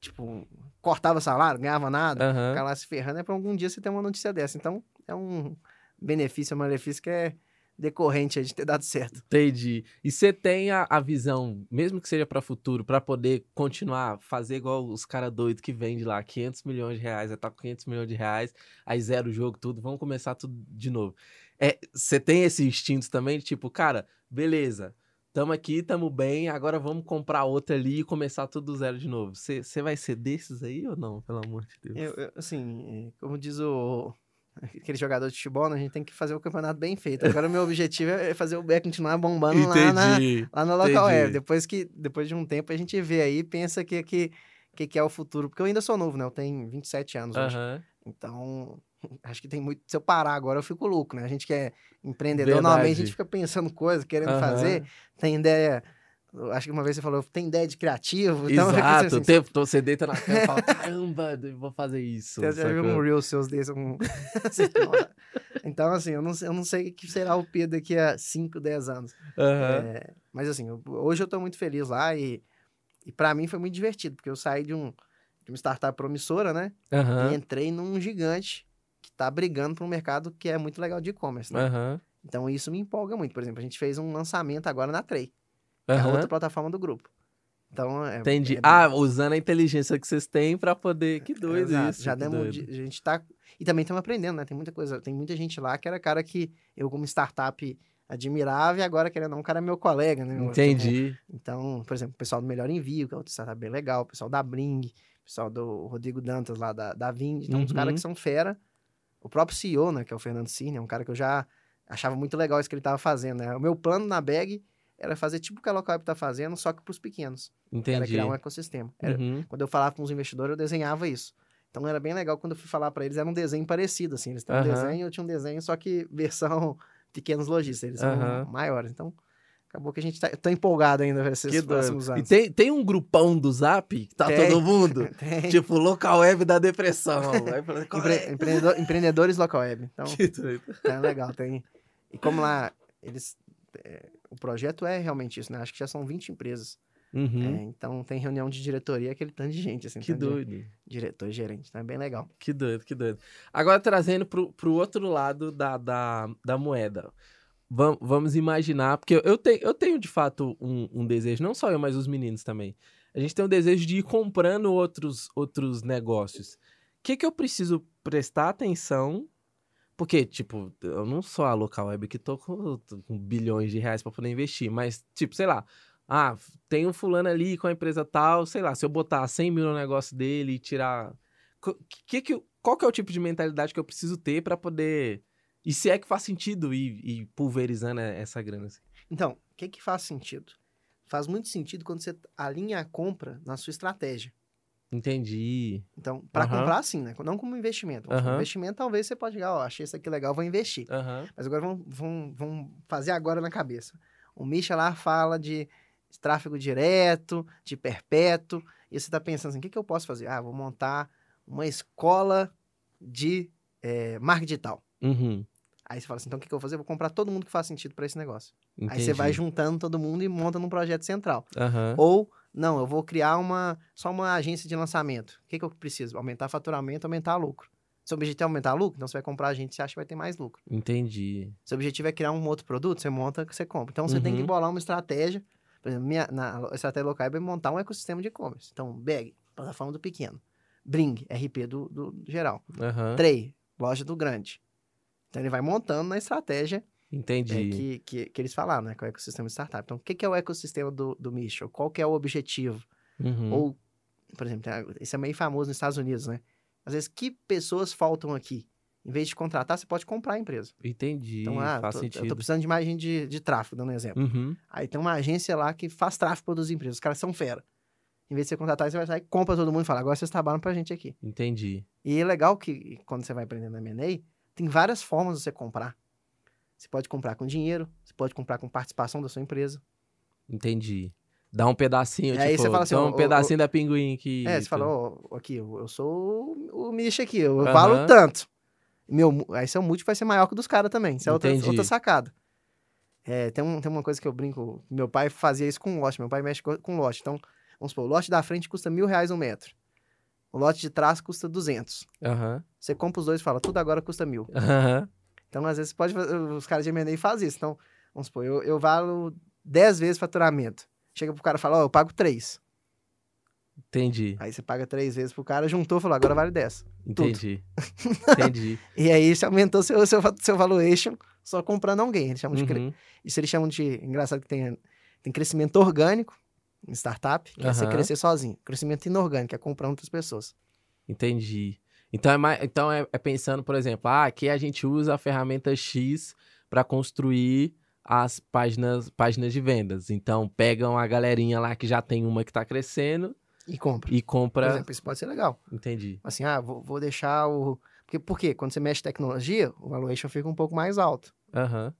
tipo, cortava salário, ganhava nada, uhum. ficava lá se ferrando, é pra algum dia você ter uma notícia dessa. Então, é um benefício, um malefício que é decorrente de ter dado certo. Entendi. E você tem a, a visão, mesmo que seja para futuro, para poder continuar, fazer igual os caras doidos que vendem lá 500 milhões de reais, tá com 500 milhões de reais, aí zero o jogo, tudo, vamos começar tudo de novo. É, você tem esse instinto também, tipo, cara, beleza, tamo aqui, tamo bem, agora vamos comprar outra ali e começar tudo do zero de novo. Você vai ser desses aí ou não, pelo amor de Deus? Eu, eu, assim, como diz o aquele jogador de futebol, né, a gente tem que fazer o campeonato bem feito. Agora o meu objetivo é fazer o Beck continuar bombando lá na, lá no local web. Depois, que, depois de um tempo a gente vê aí pensa que, que, que, que é o futuro. Porque eu ainda sou novo, né? Eu tenho 27 anos hoje. Então, acho que tem muito. Se eu parar agora, eu fico louco, né? A gente que é empreendedor, Verdade. normalmente a gente fica pensando coisas, querendo uhum. fazer, tem ideia. Acho que uma vez você falou, tem ideia de criativo. Então Exato, assim, o tempo todo você deita na cama e fala, caramba, eu vou fazer isso. Você já viu um reel seus desses? Um... então, assim, eu não, eu não sei o que será o Pedro daqui a 5, 10 anos. Uhum. É, mas, assim, hoje eu tô muito feliz lá e, e para mim foi muito divertido, porque eu saí de, um, de uma startup promissora, né? Uhum. E entrei num gigante que está brigando para um mercado que é muito legal de e-commerce, né? Uhum. Então isso me empolga muito. Por exemplo, a gente fez um lançamento agora na Trey, uhum. é a outra plataforma do grupo. Então, é, Entendi. É... Ah, usando a inteligência que vocês têm para poder. Que doido é, isso. Já demos. Doido. A gente tá. E também estamos aprendendo, né? Tem muita coisa. Tem muita gente lá que era cara que eu, como startup, admirava e agora, querendo não, um cara é meu colega, né? Entendi. Então, por exemplo, o pessoal do Melhor Envio, que é outro startup bem legal, o pessoal da Bring, o pessoal do Rodrigo Dantas lá da, da Vind. Então, uhum. os caras que são fera. O próprio CEO, né, que é o Fernando Cine, é um cara que eu já achava muito legal isso que ele estava fazendo, né? O meu plano na bag era fazer tipo o que a Local está fazendo, só que para os pequenos. Entendi. Era criar um ecossistema. Era, uhum. Quando eu falava com os investidores, eu desenhava isso. Então era bem legal quando eu fui falar para eles, era um desenho parecido, assim. Eles têm uhum. um desenho, eu tinha um desenho, só que versão pequenos lojistas, eles são uhum. maiores. Então, Acabou que a gente tá, tá empolgado ainda para esses que próximos doido. anos. E tem, tem um grupão do Zap que tá tem, todo mundo? Tem. Tipo, local web da depressão. Empre, é? empreendedor, empreendedores local web. Então, que doido. É legal, tem. E como lá, eles. É, o projeto é realmente isso, né? Acho que já são 20 empresas. Uhum. É, então tem reunião de diretoria, aquele tanto de gente, assim. Que doido. Diretor e gerente, então é bem legal. Que doido, que doido. Agora trazendo pro, pro outro lado da, da, da moeda vamos imaginar, porque eu tenho, eu tenho de fato um, um, desejo, não só eu, mas os meninos também. A gente tem um desejo de ir comprando outros, outros negócios. O que, que eu preciso prestar atenção? Porque, tipo, eu não sou a local web que tô com, com bilhões de reais para poder investir, mas, tipo, sei lá, ah, tem um fulano ali com a empresa tal, sei lá, se eu botar 100 mil no negócio dele e tirar. Que, que, qual que é o tipo de mentalidade que eu preciso ter para poder e se é que faz sentido ir, ir pulverizando essa grana? Assim? Então, o que, que faz sentido? Faz muito sentido quando você alinha a compra na sua estratégia. Entendi. Então, para uhum. comprar, sim, né? Não como investimento. Uhum. investimento, talvez você pode ligar, ó, achei isso aqui legal, vou investir. Uhum. Mas agora vamos, vamos, vamos fazer agora na cabeça. O Misha lá fala de tráfego direto, de perpétuo, e você está pensando assim, o que, que eu posso fazer? Ah, vou montar uma escola de é, marketing digital. Uhum. Aí você fala assim, então o que, que eu vou fazer? Eu vou comprar todo mundo que faz sentido para esse negócio. Entendi. Aí você vai juntando todo mundo e monta num projeto central. Ou, não, eu vou criar uma só uma agência de lançamento. O que, que eu preciso? Aumentar faturamento, aumentar lucro. Seu objetivo é aumentar lucro, então você vai comprar a gente e você acha que vai ter mais lucro. Entendi. Seu objetivo é criar um outro produto, você monta, você compra. Então você uhum. tem que uhum. bolar uma estratégia. Por exemplo, minha, na estratégia local é montar um ecossistema de e-commerce. Então, Bag, plataforma do pequeno. Bring, RP do, do geral. Uhum. Trey, loja do grande. Então ele vai montando na estratégia Entendi. É, que, que, que, eles falaram, né? Que é o ecossistema de startup. Então, o que, que é o ecossistema do, do Mission? Qual que é o objetivo? Uhum. Ou, por exemplo, isso é meio famoso nos Estados Unidos, né? Às vezes, que pessoas faltam aqui? Em vez de contratar, você pode comprar a empresa. Entendi. Então, ah, faz tô, sentido. Eu tô precisando de mais gente de, de tráfego, dando um exemplo. Uhum. Aí tem uma agência lá que faz tráfego para as empresas. Os caras são fera. Em vez de você contratar, você vai sair, compra todo mundo e fala, agora vocês trabalham pra gente aqui. Entendi. E é legal que, quando você vai aprendendo M&A, tem várias formas de você comprar. Você pode comprar com dinheiro, você pode comprar com participação da sua empresa. Entendi. Dá um pedacinho, é, tipo, aí você fala assim, um pedacinho da pinguim aqui. É, você fala, ó, aqui, eu sou o, Misha aqui, eu uhum. valo tanto. Meu, aí seu multi vai ser maior que o dos caras também. Isso é outra, outra sacada. É, tem, um, tem uma coisa que eu brinco. Meu pai fazia isso com lote. Meu pai mexe com lote. Então, vamos supor, o lote da frente custa mil reais um metro. O lote de trás custa 200. Uhum. Você compra os dois e fala, tudo agora custa mil. Uhum. Então, às vezes, pode, os caras de M&A fazem isso. Então, vamos supor, eu, eu valo 10 vezes faturamento. Chega pro cara e fala, ó, oh, eu pago 3. Entendi. Aí você paga 3 vezes pro cara, juntou, falou, agora vale 10. Entendi. Entendi. e aí você aumentou seu, seu, seu valuation só comprando alguém. Eles chamam uhum. de... Isso eles chamam de... Engraçado que tem, tem crescimento orgânico em startup, que uhum. é você crescer sozinho. Crescimento inorgânico, é comprando outras pessoas. Entendi. Então, é, mais, então é, é, pensando, por exemplo, ah, aqui a gente usa a ferramenta X para construir as páginas, páginas de vendas. Então, pegam a galerinha lá que já tem uma que está crescendo e compra. E compra. Por exemplo, isso pode ser legal. Entendi. Assim, ah, vou, vou deixar o. Porque, por quê? Quando você mexe tecnologia, o valuation fica um pouco mais alto. Aham. Uhum.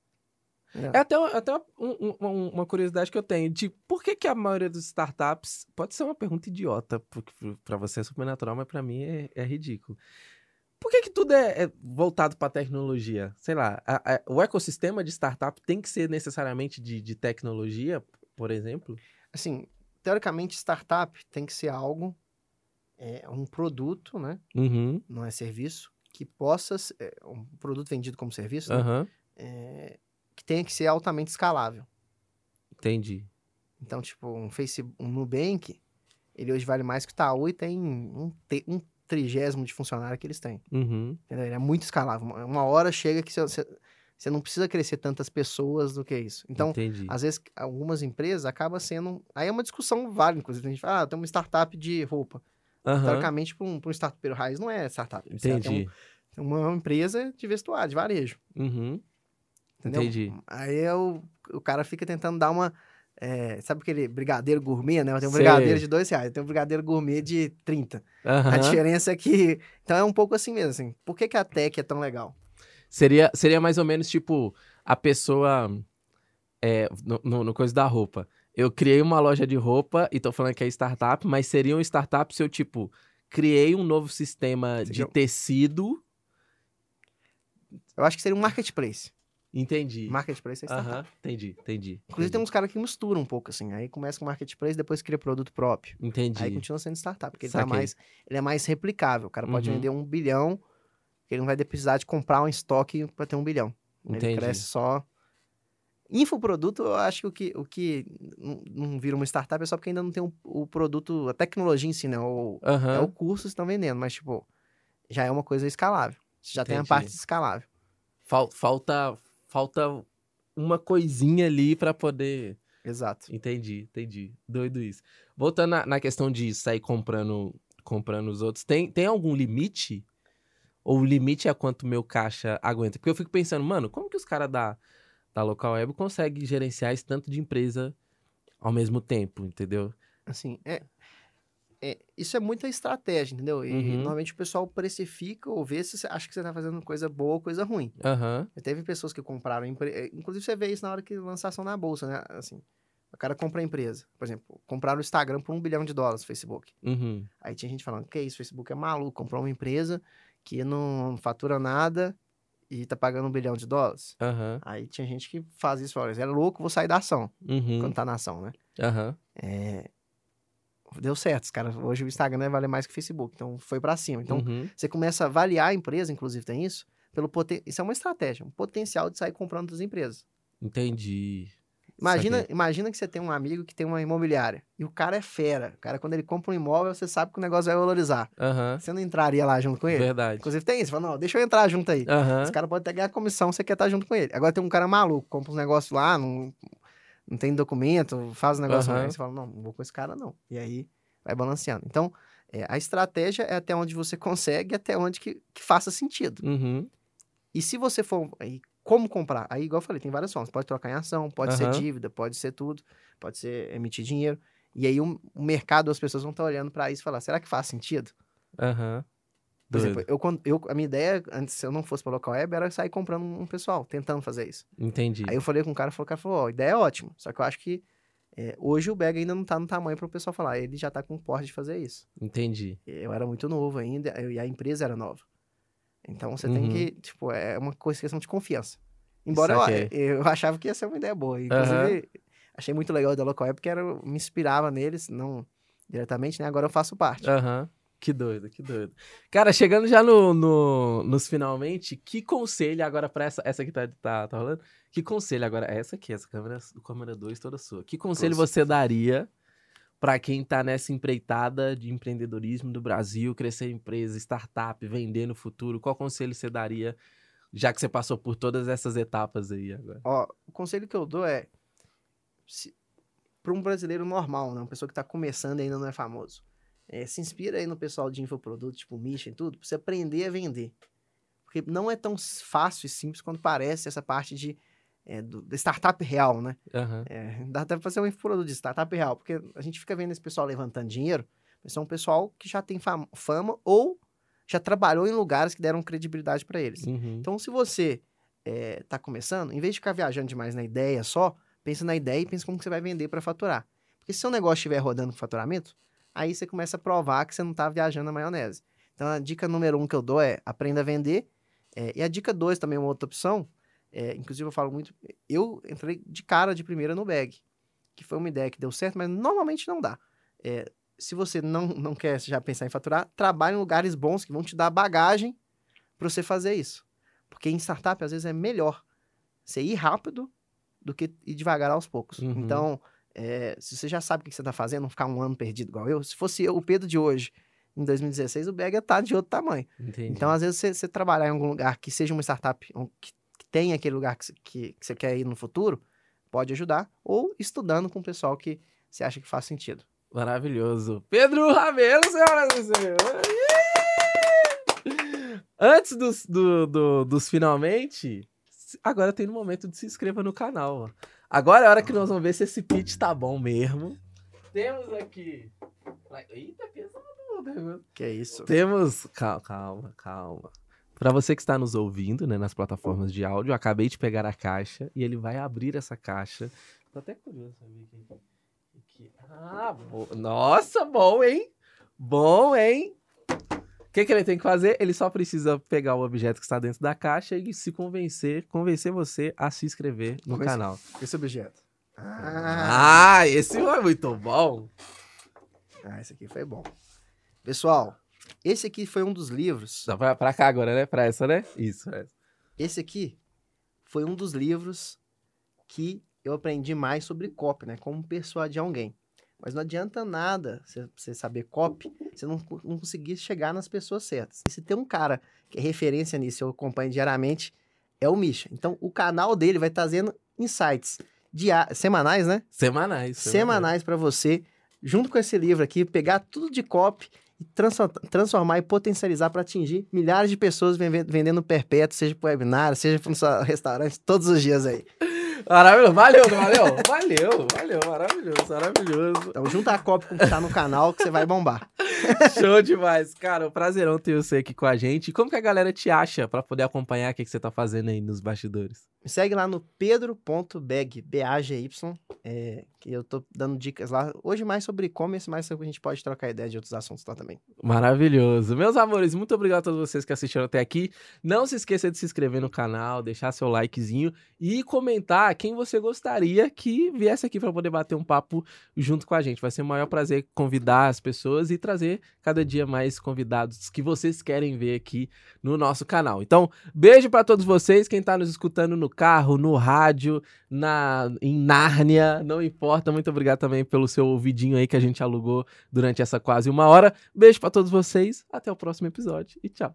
É. é até, até um, um, uma curiosidade que eu tenho de por que, que a maioria dos startups. Pode ser uma pergunta idiota, porque para você é super natural, mas para mim é, é, ridículo. Por que, que tudo é, é voltado para tecnologia? Sei lá, a, a, o ecossistema de startup tem que ser necessariamente de, de tecnologia, por exemplo? Assim, teoricamente, startup tem que ser algo, é, um produto, né? Uhum. Não é serviço, que possa. É, um produto vendido como serviço, uhum. né? É, que tenha que ser altamente escalável. Entendi. Então, tipo, um Facebook, um Nubank, ele hoje vale mais que o Itaú e tem um, um trigésimo de funcionário que eles têm. Uhum. Ele é muito escalável. Uma hora chega que você, você não precisa crescer tantas pessoas do que isso. Então, Entendi. às vezes, algumas empresas acabam sendo... Aí é uma discussão válida, inclusive. A gente fala, ah, tem uma startup de roupa. Uhum. Teoricamente, para um, um startup raiz, não é startup. Entendi. Tem, um, uma empresa de vestuário, de varejo. Uhum. Entendeu? Entendi. Aí é o, cara fica tentando dar uma. É, sabe aquele brigadeiro gourmet, né? Tem um Sei. brigadeiro de dois reais, tem um brigadeiro gourmet de 30. Uhum. A diferença é que. Então é um pouco assim mesmo, assim. Por que, que a tech é tão legal? Seria, seria mais ou menos tipo a pessoa. É, no, no, no coisa da roupa. Eu criei uma loja de roupa e tô falando que é startup, mas seria um startup se eu, tipo, criei um novo sistema de tecido. Eu acho que seria um marketplace. Entendi. Marketplace é startup. Uhum, entendi, entendi. Inclusive entendi. tem uns caras que misturam um pouco, assim. Aí começa com marketplace, depois cria produto próprio. Entendi. Aí continua sendo startup, porque ele, tá mais, ele é mais replicável. O cara pode uhum. vender um bilhão, ele não vai precisar de comprar um estoque para ter um bilhão. Entendi. Ele cresce só... Infoproduto, eu acho que o que, o que não, vira uma startup é só porque ainda não tem o, o produto, a tecnologia em si, né? O, uhum. É o curso que estão vendendo, mas, tipo, já é uma coisa escalável. Você já Entendi. tem a parte escalável. Falta, falta uma coisinha ali para poder. Exato. Entendi, entendi. Doido isso. Voltando na, na, questão de sair comprando comprando os outros, tem, tem algum limite? Ou o limite é quanto meu caixa aguenta? Porque eu fico pensando, mano, como que os caras da, da Local Web conseguem gerenciar esse tanto de empresa ao mesmo tempo, entendeu? Assim, é, é, isso é muita estratégia, entendeu? E uhum. normalmente o pessoal precifica ou vê se você acha que você está fazendo coisa boa ou coisa ruim. Uhum. Teve pessoas que compraram, empre... inclusive você vê isso na hora que lança ação na bolsa, né? Assim, o cara compra a empresa. Por exemplo, compraram o Instagram por um bilhão de dólares no Facebook. Uhum. Aí tinha gente falando, que isso, o Facebook é maluco, comprou uma empresa que não fatura nada e tá pagando um bilhão de dólares. Uhum. Aí tinha gente que faz isso, fala, é louco, vou sair da ação. Uhum. Quando tá na ação, né? É... Deu certo, cara. Hoje o Instagram vai valer mais que o Facebook, então foi para cima. Então, uhum. você começa a avaliar a empresa, inclusive tem isso, pelo poten... isso é uma estratégia, um potencial de sair comprando outras empresas. Entendi. Imagina, imagina que você tem um amigo que tem uma imobiliária e o cara é fera. O cara, quando ele compra um imóvel, você sabe que o negócio vai valorizar. Uhum. Você não entraria lá junto com ele? Verdade. Inclusive tem isso. Fala, não, deixa eu entrar junto aí. Uhum. Esse cara pode até ganhar comissão, você quer estar junto com ele. Agora tem um cara maluco, compra uns negócios lá, não, não tem documento, faz um negócio Uhum. Aí você fala, não, não vou com esse cara não. E aí vai balanceando. Então, é, a estratégia é até onde você consegue, até onde que, que faça sentido. Uhum. E se você for. Aí, como comprar? Aí, igual eu falei, tem várias formas. Pode trocar em ação, pode ser Aham. dívida, pode ser tudo, pode ser emitir dinheiro. E aí o, o mercado, as pessoas vão estar olhando para isso e falar: será que faz sentido? Aham. Por Doido. exemplo, eu, quando- eu, a minha ideia, antes, se eu não fosse para local web, era sair comprando um pessoal, tentando fazer isso. Entendi. Aí eu falei com o cara, falou, o cara falou: ó, a ideia é ótima. Só que eu acho que é, hoje o bag ainda não tá no tamanho para o pessoal falar. Ele já tá com porte de fazer isso. Entendi. Eu era muito novo ainda, eu- e a empresa era nova. Então você Uhum. tem que, tipo, é uma questão de confiança. Embora eu, eu achava que ia ser uma ideia boa. Inclusive, achei muito legal da Local Web, porque era, me inspirava neles, não diretamente, né? Agora eu faço parte. Aham. Que doido, que doido. Cara, chegando já no, no- nos finalmente, que conselho agora pra essa, essa que tá, tá, tá rolando? Que conselho agora, essa aqui, essa câmera, câmera 2 toda sua. Que conselho Toda você daria pra quem tá nessa empreitada de empreendedorismo do Brasil, crescer empresa, startup, vender no futuro? Qual conselho você daria, já que você passou por todas essas etapas aí agora? Ó, o conselho que eu dou é para um brasileiro normal, né? Uma pessoa que tá começando e ainda não é famoso. É, se inspira aí no pessoal de infoproduto, tipo Mission e tudo, pra você aprender a vender. Porque não é tão fácil e simples quanto parece essa parte de é, do, da startup real, né? Aham. É, dá até pra fazer um infoproduto de startup real, porque a gente fica vendo esse pessoal levantando dinheiro, mas são um pessoal que já tem fam- fama ou já trabalhou em lugares que deram credibilidade para eles. Uhum. Então, se você está começando, em vez de ficar viajando demais na ideia só, pensa na ideia e pensa como que você vai vender para faturar. Porque se seu negócio estiver rodando com faturamento, aí você começa a provar que você não está viajando na maionese. Então, a dica número um que eu dou é aprenda a vender. É, e a dica dois também, uma outra opção, é, inclusive eu falo muito, eu entrei de cara de primeira no bag, que foi uma ideia que deu certo, mas normalmente não dá. É, se você não, não quer já pensar em faturar, trabalhe em lugares bons que vão te dar bagagem para você fazer isso. Porque em startup, às vezes, é melhor você ir rápido do que ir devagar aos poucos. Uhum. Então, é, se você já sabe o que você está fazendo, não ficar um ano perdido igual eu. Se fosse eu, o Pedro de hoje, em 2016, o ia estar de outro tamanho. Entendi. Então, às vezes, você, você trabalhar em algum lugar que seja uma startup, um- que, que tenha aquele lugar que, você- que, que você quer ir no futuro, pode ajudar. Ou estudando com o pessoal que você acha que faz sentido. Maravilhoso. Pedro Rabelo, senhoras e senhores. Antes dos, do, do- dos finalmente, agora tem no momento de se inscreva no canal. ó. Agora é a hora que nós vamos ver se esse pitch tá bom mesmo. Temos aqui. Eita, pesado. né? Que é isso. Temos. Calma, calma, calma. Pra você que está nos ouvindo, né, nas plataformas de áudio, eu acabei de pegar a caixa e ele vai abrir essa caixa. Tô até curioso pra ver o que, que- Ah, bo... nossa, bom, hein? Bom, hein? O que, que ele tem que fazer? Ele só precisa pegar o objeto que está dentro da caixa e se convencer, convencer você a se inscrever no Convencer. canal. Esse objeto. Ah, Ah, esse foi muito bom. ah, esse aqui foi bom. Pessoal, esse aqui foi um dos livros. Dá pra, pra cá agora, né? Pra essa, né? Isso, essa. Esse aqui foi um dos livros que eu aprendi mais sobre copy, né? Como persuadir alguém. Mas não adianta nada você- saber copy, você não, não conseguir chegar nas pessoas certas. E se tem um cara que é referência nisso, eu acompanho diariamente, é o Misha. Então, o canal dele vai trazendo insights dia- semanais, né? Semanais. Semanais para você, junto com esse livro aqui, pegar tudo de copy e transfor- transformar e potencializar para atingir milhares de pessoas vende- vendendo perpétuo, seja para webinar, seja para um restaurante, todos os dias aí. Maravilhoso. Valeu, valeu. Valeu, valeu. Maravilhoso, maravilhoso. Então, junta a copy com o que tá no canal que você vai bombar. Show demais. Cara, um prazerão ter você aqui com a gente. Como que a galera te acha para poder acompanhar o que, que você tá fazendo aí nos bastidores? Me segue lá no pedro.bag, B-A-G-Y, é, que eu tô dando dicas lá. Hoje mais sobre e-commerce, mas a gente pode trocar ideia de outros assuntos lá também. Maravilhoso. Meus amores, muito obrigado a todos vocês que assistiram até aqui. Não se esqueça de se inscrever no canal, deixar seu likezinho e comentar quem você gostaria que viesse aqui para poder bater um papo junto com a gente. Vai ser o maior prazer convidar as pessoas e trazer cada dia mais convidados que vocês querem ver aqui no nosso canal. Então, beijo para todos vocês, quem tá nos escutando no carro, no rádio, na em Nárnia, não importa. Muito obrigado também pelo seu ouvidinho aí que a gente alugou durante essa quase uma hora. Beijo para todos vocês, até o próximo episódio e tchau.